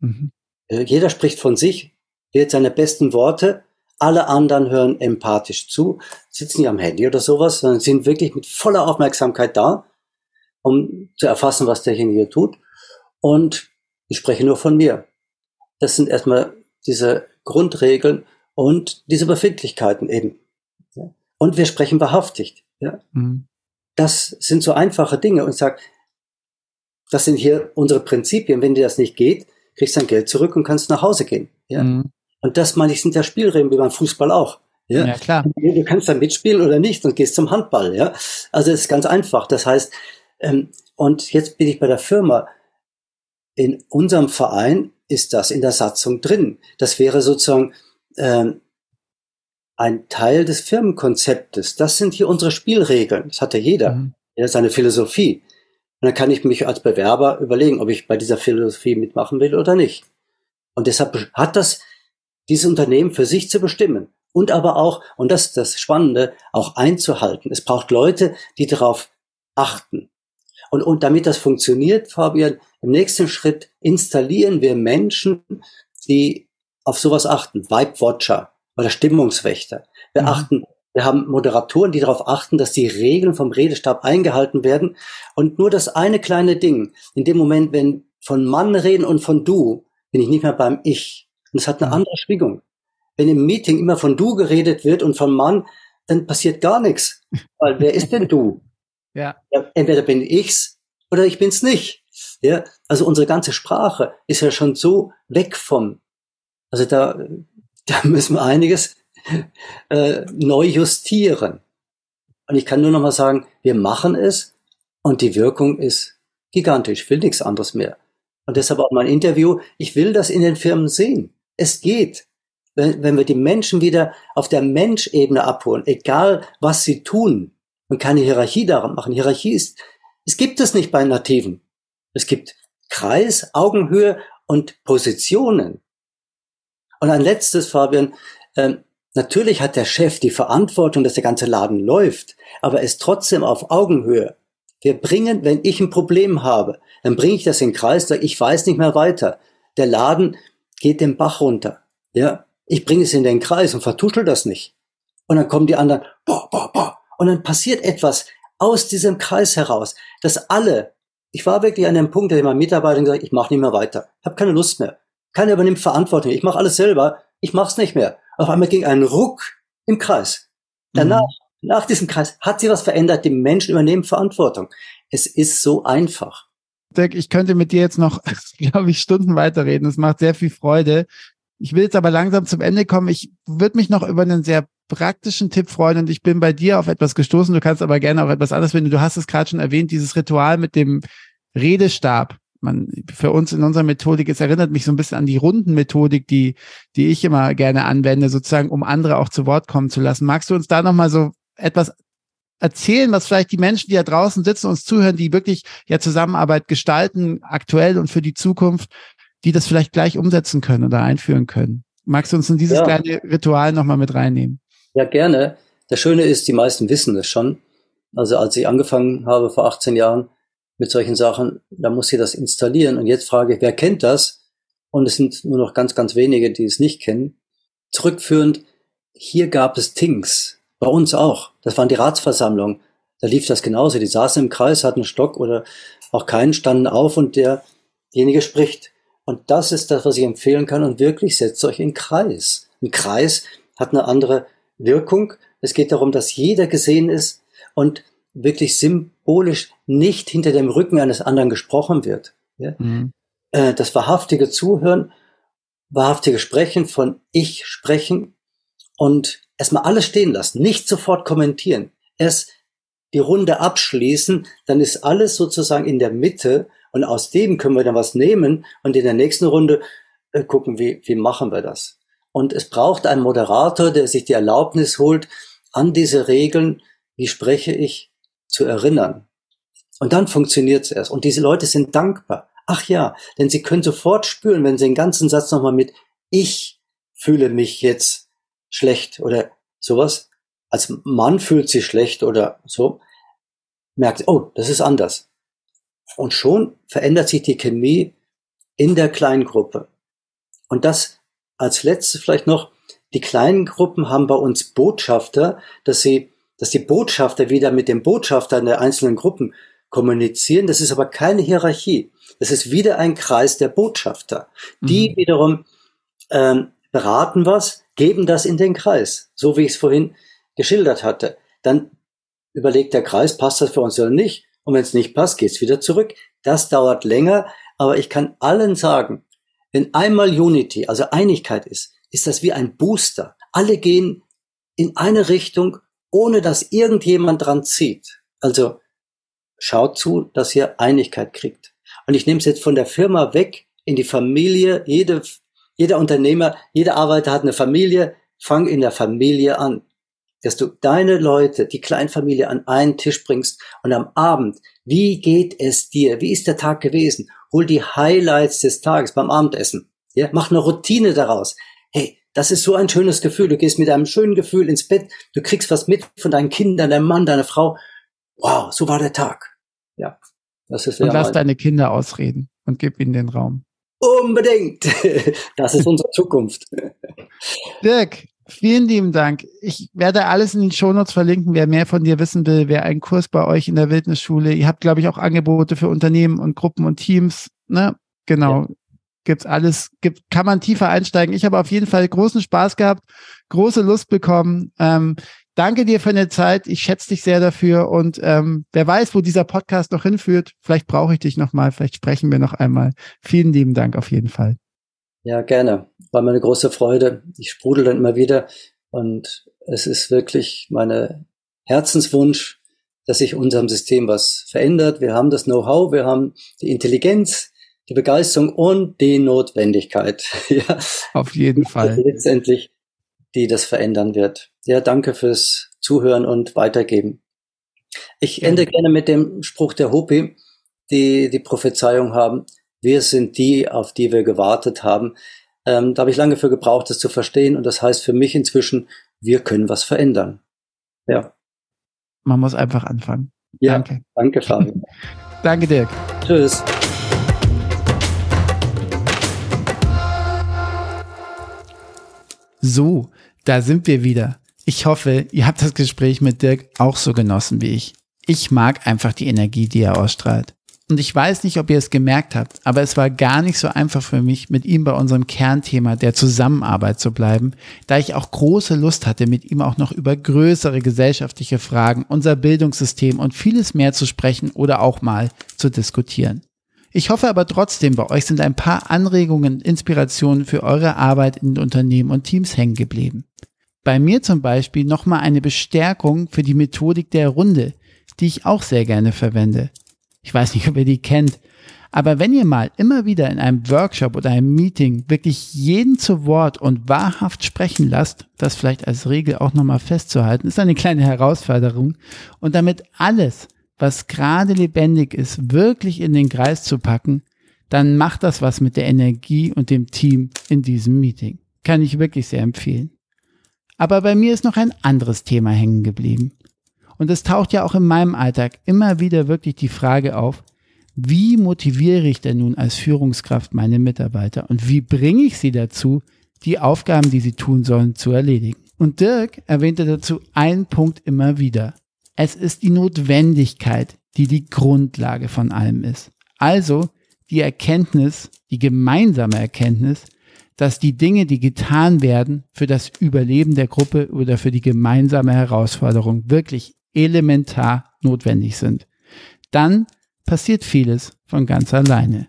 Mhm. Äh, jeder spricht von sich, wählt seine besten Worte, alle anderen hören empathisch zu, sitzen nicht am Handy oder sowas, sondern sind wirklich mit voller Aufmerksamkeit da, um zu erfassen, was derjenige tut. Und ich spreche nur von mir. Das sind erstmal diese Grundregeln und diese Befindlichkeiten eben. Und wir sprechen wahrhaftig. Ja? Mhm. Das sind so einfache Dinge und sage, das sind hier unsere Prinzipien. Wenn dir das nicht geht, kriegst du dein Geld zurück und kannst nach Hause gehen. Ja? Mhm. Und das meine ich, sind ja Spielregeln wie beim Fußball auch. Ja? ja, klar. Du kannst dann mitspielen oder nicht und gehst zum Handball. Ja, also es ist ganz einfach. Das heißt, ähm, und jetzt bin ich bei der Firma. In unserem Verein ist das in der Satzung drin. Das wäre sozusagen ähm, ein Teil des Firmenkonzeptes. Das sind hier unsere Spielregeln. Das hat ja jeder. Mhm. Ja, seine Philosophie. Und dann kann ich mich als Bewerber überlegen, ob ich bei dieser Philosophie mitmachen will oder nicht. Und deshalb hat das dieses Unternehmen für sich zu bestimmen. Und aber auch, und das ist das Spannende, auch einzuhalten. Es braucht Leute, die darauf achten. Und, und damit das funktioniert, Fabian, im nächsten Schritt installieren wir Menschen, die auf sowas achten. Vibe Watcher oder Stimmungswächter. Wir mhm. achten, wir haben Moderatoren, die darauf achten, dass die Regeln vom Redestab eingehalten werden. Und nur das eine kleine Ding, in dem Moment, wenn von Mann reden und von du, bin ich nicht mehr beim Ich. Und es hat eine mhm. andere Schwingung. Wenn im Meeting immer von du geredet wird und von Mann, dann passiert gar nichts. [laughs] Weil wer ist denn du? Ja. ja entweder bin ich's oder ich bin's nicht. Ja, also unsere ganze Sprache ist ja schon so weg vom, also da, [laughs] da müssen wir einiges [laughs] äh, neu justieren. Und ich kann nur noch mal sagen, wir machen es und die Wirkung ist gigantisch. Ich will nichts anderes mehr. Und deshalb auch mein Interview. Ich will das in den Firmen sehen. Es geht. Wenn, wenn wir die Menschen wieder auf der Menschebene abholen, egal was sie tun, und keine Hierarchie daran machen. Hierarchie ist, es gibt es nicht bei Nativen. Es gibt Kreis, Augenhöhe und Positionen. Und ein letztes, Fabian, ähm, natürlich hat der Chef die Verantwortung, dass der ganze Laden läuft, aber er ist trotzdem auf Augenhöhe. Wir bringen, wenn ich ein Problem habe, dann bringe ich das in den Kreis, sage, ich weiß nicht mehr weiter. Der Laden geht den Bach runter. Ja, ich bringe es in den Kreis und vertuschel das nicht. Und dann kommen die anderen, boah, boah, boah. Und dann passiert etwas aus diesem Kreis heraus, dass alle, ich war wirklich an dem Punkt, dass ich meinen Mitarbeitern gesagt ich mache nicht mehr weiter, ich habe keine Lust mehr. Keiner übernimmt Verantwortung, ich mache alles selber, ich mache es nicht mehr. Auf einmal ging ein Ruck im Kreis. Danach, mhm. nach diesem Kreis, hat sich was verändert, die Menschen übernehmen Verantwortung. Es ist so einfach. Dirk, ich könnte mit dir jetzt noch, [laughs] glaube ich, Stunden weiterreden. Es macht sehr viel Freude. Ich will jetzt aber langsam zum Ende kommen. Ich würde mich noch über einen sehr praktischen Tipp freuen und ich bin bei dir auf etwas gestoßen. Du kannst aber gerne auch etwas anderes finden. Du hast es gerade schon erwähnt, dieses Ritual mit dem Redestab. Man, für uns in unserer Methodik, es erinnert mich so ein bisschen an die Rundenmethodik, die, die ich immer gerne anwende, sozusagen, um andere auch zu Wort kommen zu lassen. Magst du uns da nochmal so etwas erzählen, was vielleicht die Menschen, die da draußen sitzen, uns zuhören, die wirklich ja Zusammenarbeit gestalten, aktuell und für die Zukunft, die das vielleicht gleich umsetzen können oder einführen können? Magst du uns in dieses ja. kleine Ritual nochmal mit reinnehmen? Ja, gerne. Das Schöne ist, die meisten wissen es schon. Also als ich angefangen habe vor 18 Jahren mit solchen Sachen, da muss ich das installieren. Und jetzt frage ich, wer kennt das? Und es sind nur noch ganz, ganz wenige, die es nicht kennen. Zurückführend, hier gab es Tings. Bei uns auch. Das waren die Ratsversammlungen. Da lief das genauso. Die saßen im Kreis, hatten einen Stock oder auch keinen, standen auf und derjenige spricht. Und das ist das, was ich empfehlen kann. Und wirklich setzt euch in Kreis. Ein Kreis hat eine andere Wirkung. Es geht darum, dass jeder gesehen ist und wirklich symbolisch nicht hinter dem Rücken eines anderen gesprochen wird. Ja? Mhm. Äh, das wahrhaftige Zuhören, wahrhaftige Sprechen von Ich sprechen und erstmal alles stehen lassen, nicht sofort kommentieren. Erst die Runde abschließen, dann ist alles sozusagen in der Mitte und aus dem können wir dann was nehmen und in der nächsten Runde äh, gucken, wie, wie machen wir das. Und es braucht einen Moderator, der sich die Erlaubnis holt, an diese Regeln, wie spreche ich, zu erinnern. Und dann funktioniert es erst. Und diese Leute sind dankbar. Ach ja, denn sie können sofort spüren, wenn sie den ganzen Satz nochmal mit ich fühle mich jetzt schlecht oder sowas, als Mann fühlt sich schlecht oder so, merkt, oh, das ist anders. Und schon verändert sich die Chemie in der Kleingruppe. Und das als letztes vielleicht noch, die kleinen Gruppen haben bei uns Botschafter, dass sie, dass die Botschafter wieder mit dem Botschafter in der einzelnen Gruppen kommunizieren. Das ist aber keine Hierarchie. Das ist wieder ein Kreis der Botschafter. Die mhm. wiederum ähm, beraten was, geben das in den Kreis, so wie ich es vorhin geschildert hatte. Dann überlegt der Kreis, passt das für uns oder nicht? Und wenn es nicht passt, geht's wieder zurück. Das dauert länger, aber ich kann allen sagen, wenn einmal Unity, also Einigkeit ist, ist das wie ein Booster. Alle gehen in eine Richtung, ohne dass irgendjemand dran zieht. Also schaut zu, dass ihr Einigkeit kriegt. Und ich nehme es jetzt von der Firma weg in die Familie. Jede, jeder Unternehmer, jeder Arbeiter hat eine Familie. Fang in der Familie an dass du deine Leute, die Kleinfamilie an einen Tisch bringst und am Abend, wie geht es dir? Wie ist der Tag gewesen? Hol die Highlights des Tages beim Abendessen. Ja, mach eine Routine daraus. Hey, das ist so ein schönes Gefühl. Du gehst mit einem schönen Gefühl ins Bett. Du kriegst was mit von deinen Kindern, deinem Mann, deiner Frau. Wow, so war der Tag. Ja, das ist. Und lass deine Kinder ausreden und gib ihnen den Raum. Unbedingt. [laughs] Das ist unsere Zukunft. Dirk, Vielen lieben Dank. Ich werde alles in den Shownotes verlinken, wer mehr von dir wissen will, wer einen Kurs bei euch in der Wildnisschule. Ihr habt, glaube ich, auch Angebote für Unternehmen und Gruppen und Teams. Ne? Genau. Ja. Gibt's alles, gibt, kann man tiefer einsteigen. Ich habe auf jeden Fall großen Spaß gehabt, große Lust bekommen. Ähm, danke dir für deine Zeit. Ich schätze dich sehr dafür. Und ähm, wer weiß, wo dieser Podcast noch hinführt. Vielleicht brauche ich dich nochmal. Vielleicht sprechen wir noch einmal. Vielen lieben Dank auf jeden Fall. Ja, gerne. War mir eine große Freude. Ich sprudel dann immer wieder und es ist wirklich meine Herzenswunsch, dass sich unserem System was verändert. Wir haben das Know-how, wir haben die Intelligenz, die Begeisterung und die Notwendigkeit. [laughs] ja. Auf jeden Fall. Letztendlich, die das verändern wird. Ja, danke fürs Zuhören und Weitergeben. Ich ende gerne mit dem Spruch der Hopi, die die Prophezeiung haben. Wir sind die, auf die wir gewartet haben. Ähm, da habe ich lange für gebraucht, das zu verstehen. Und das heißt für mich inzwischen, wir können was verändern. Ja. Man muss einfach anfangen. Ja, danke. Danke, Fabian. [laughs] danke, Dirk. Tschüss. So, da sind wir wieder. Ich hoffe, ihr habt das Gespräch mit Dirk auch so genossen wie ich. Ich mag einfach die Energie, die er ausstrahlt. Und ich weiß nicht, ob ihr es gemerkt habt, aber es war gar nicht so einfach für mich, mit ihm bei unserem Kernthema der Zusammenarbeit zu bleiben, da ich auch große Lust hatte, mit ihm auch noch über größere gesellschaftliche Fragen, unser Bildungssystem und vieles mehr zu sprechen oder auch mal zu diskutieren. Ich hoffe aber trotzdem, bei euch sind ein paar Anregungen, Inspirationen für eure Arbeit in Unternehmen und Teams hängen geblieben. Bei mir zum Beispiel nochmal eine Bestärkung für die Methodik der Runde, die ich auch sehr gerne verwende. Ich weiß nicht, [laughs] ob ihr die kennt. Aber wenn ihr mal immer wieder in einem Workshop oder einem Meeting wirklich jeden zu Wort und wahrhaft sprechen lasst, das vielleicht als Regel auch nochmal festzuhalten, ist eine kleine Herausforderung. Und damit alles, was gerade lebendig ist, wirklich in den Kreis zu packen, dann macht das was mit der Energie und dem Team in diesem Meeting. Kann ich wirklich sehr empfehlen. Aber bei mir ist noch ein anderes Thema hängen geblieben. Und es taucht ja auch in meinem Alltag immer wieder wirklich die Frage auf, wie motiviere ich denn nun als Führungskraft meine Mitarbeiter und wie bringe ich sie dazu, die Aufgaben, die sie tun sollen, zu erledigen? Und Dirk erwähnte dazu einen Punkt immer wieder. Es ist die Notwendigkeit, die die Grundlage von allem ist. Also die Erkenntnis, die gemeinsame Erkenntnis, dass die Dinge, die getan werden, für das Überleben der Gruppe oder für die gemeinsame Herausforderung wirklich elementar notwendig sind. Dann passiert vieles von ganz alleine.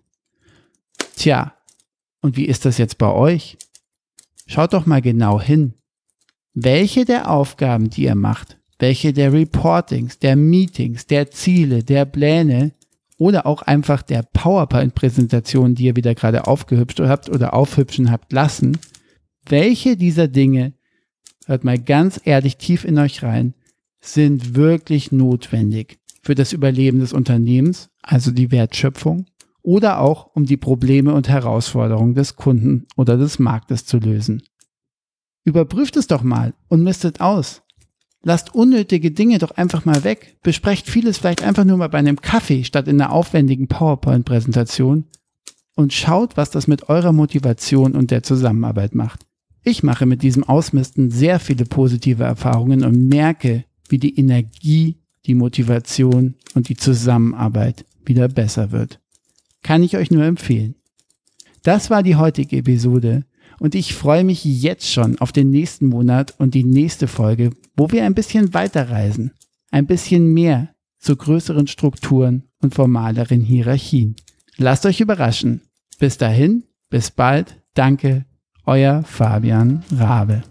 Tja, und wie ist das jetzt bei euch? Schaut doch mal genau hin. Welche der Aufgaben, die ihr macht, welche der Reportings, der Meetings, der Ziele, der Pläne oder auch einfach der PowerPoint-Präsentation, die ihr wieder gerade aufgehübscht habt oder aufhübschen habt lassen, welche dieser Dinge, hört mal ganz ehrlich tief in euch rein, sind wirklich notwendig für das Überleben des Unternehmens, also die Wertschöpfung, oder auch um die Probleme und Herausforderungen des Kunden oder des Marktes zu lösen. Überprüft es doch mal und mistet aus. Lasst unnötige Dinge doch einfach mal weg. Besprecht vieles vielleicht einfach nur mal bei einem Kaffee statt in einer aufwendigen PowerPoint-Präsentation. und schaut, was das mit eurer Motivation und der Zusammenarbeit macht. Ich mache mit diesem Ausmisten sehr viele positive Erfahrungen und merke, wie die Energie, die Motivation und die Zusammenarbeit wieder besser wird. Kann ich euch nur empfehlen. Das war die heutige Episode und ich freue mich jetzt schon auf den nächsten Monat und die nächste Folge, wo wir ein bisschen weiterreisen, ein bisschen mehr zu größeren Strukturen und formaleren Hierarchien. Lasst euch überraschen. Bis dahin, bis bald, danke, euer Fabian Rabe.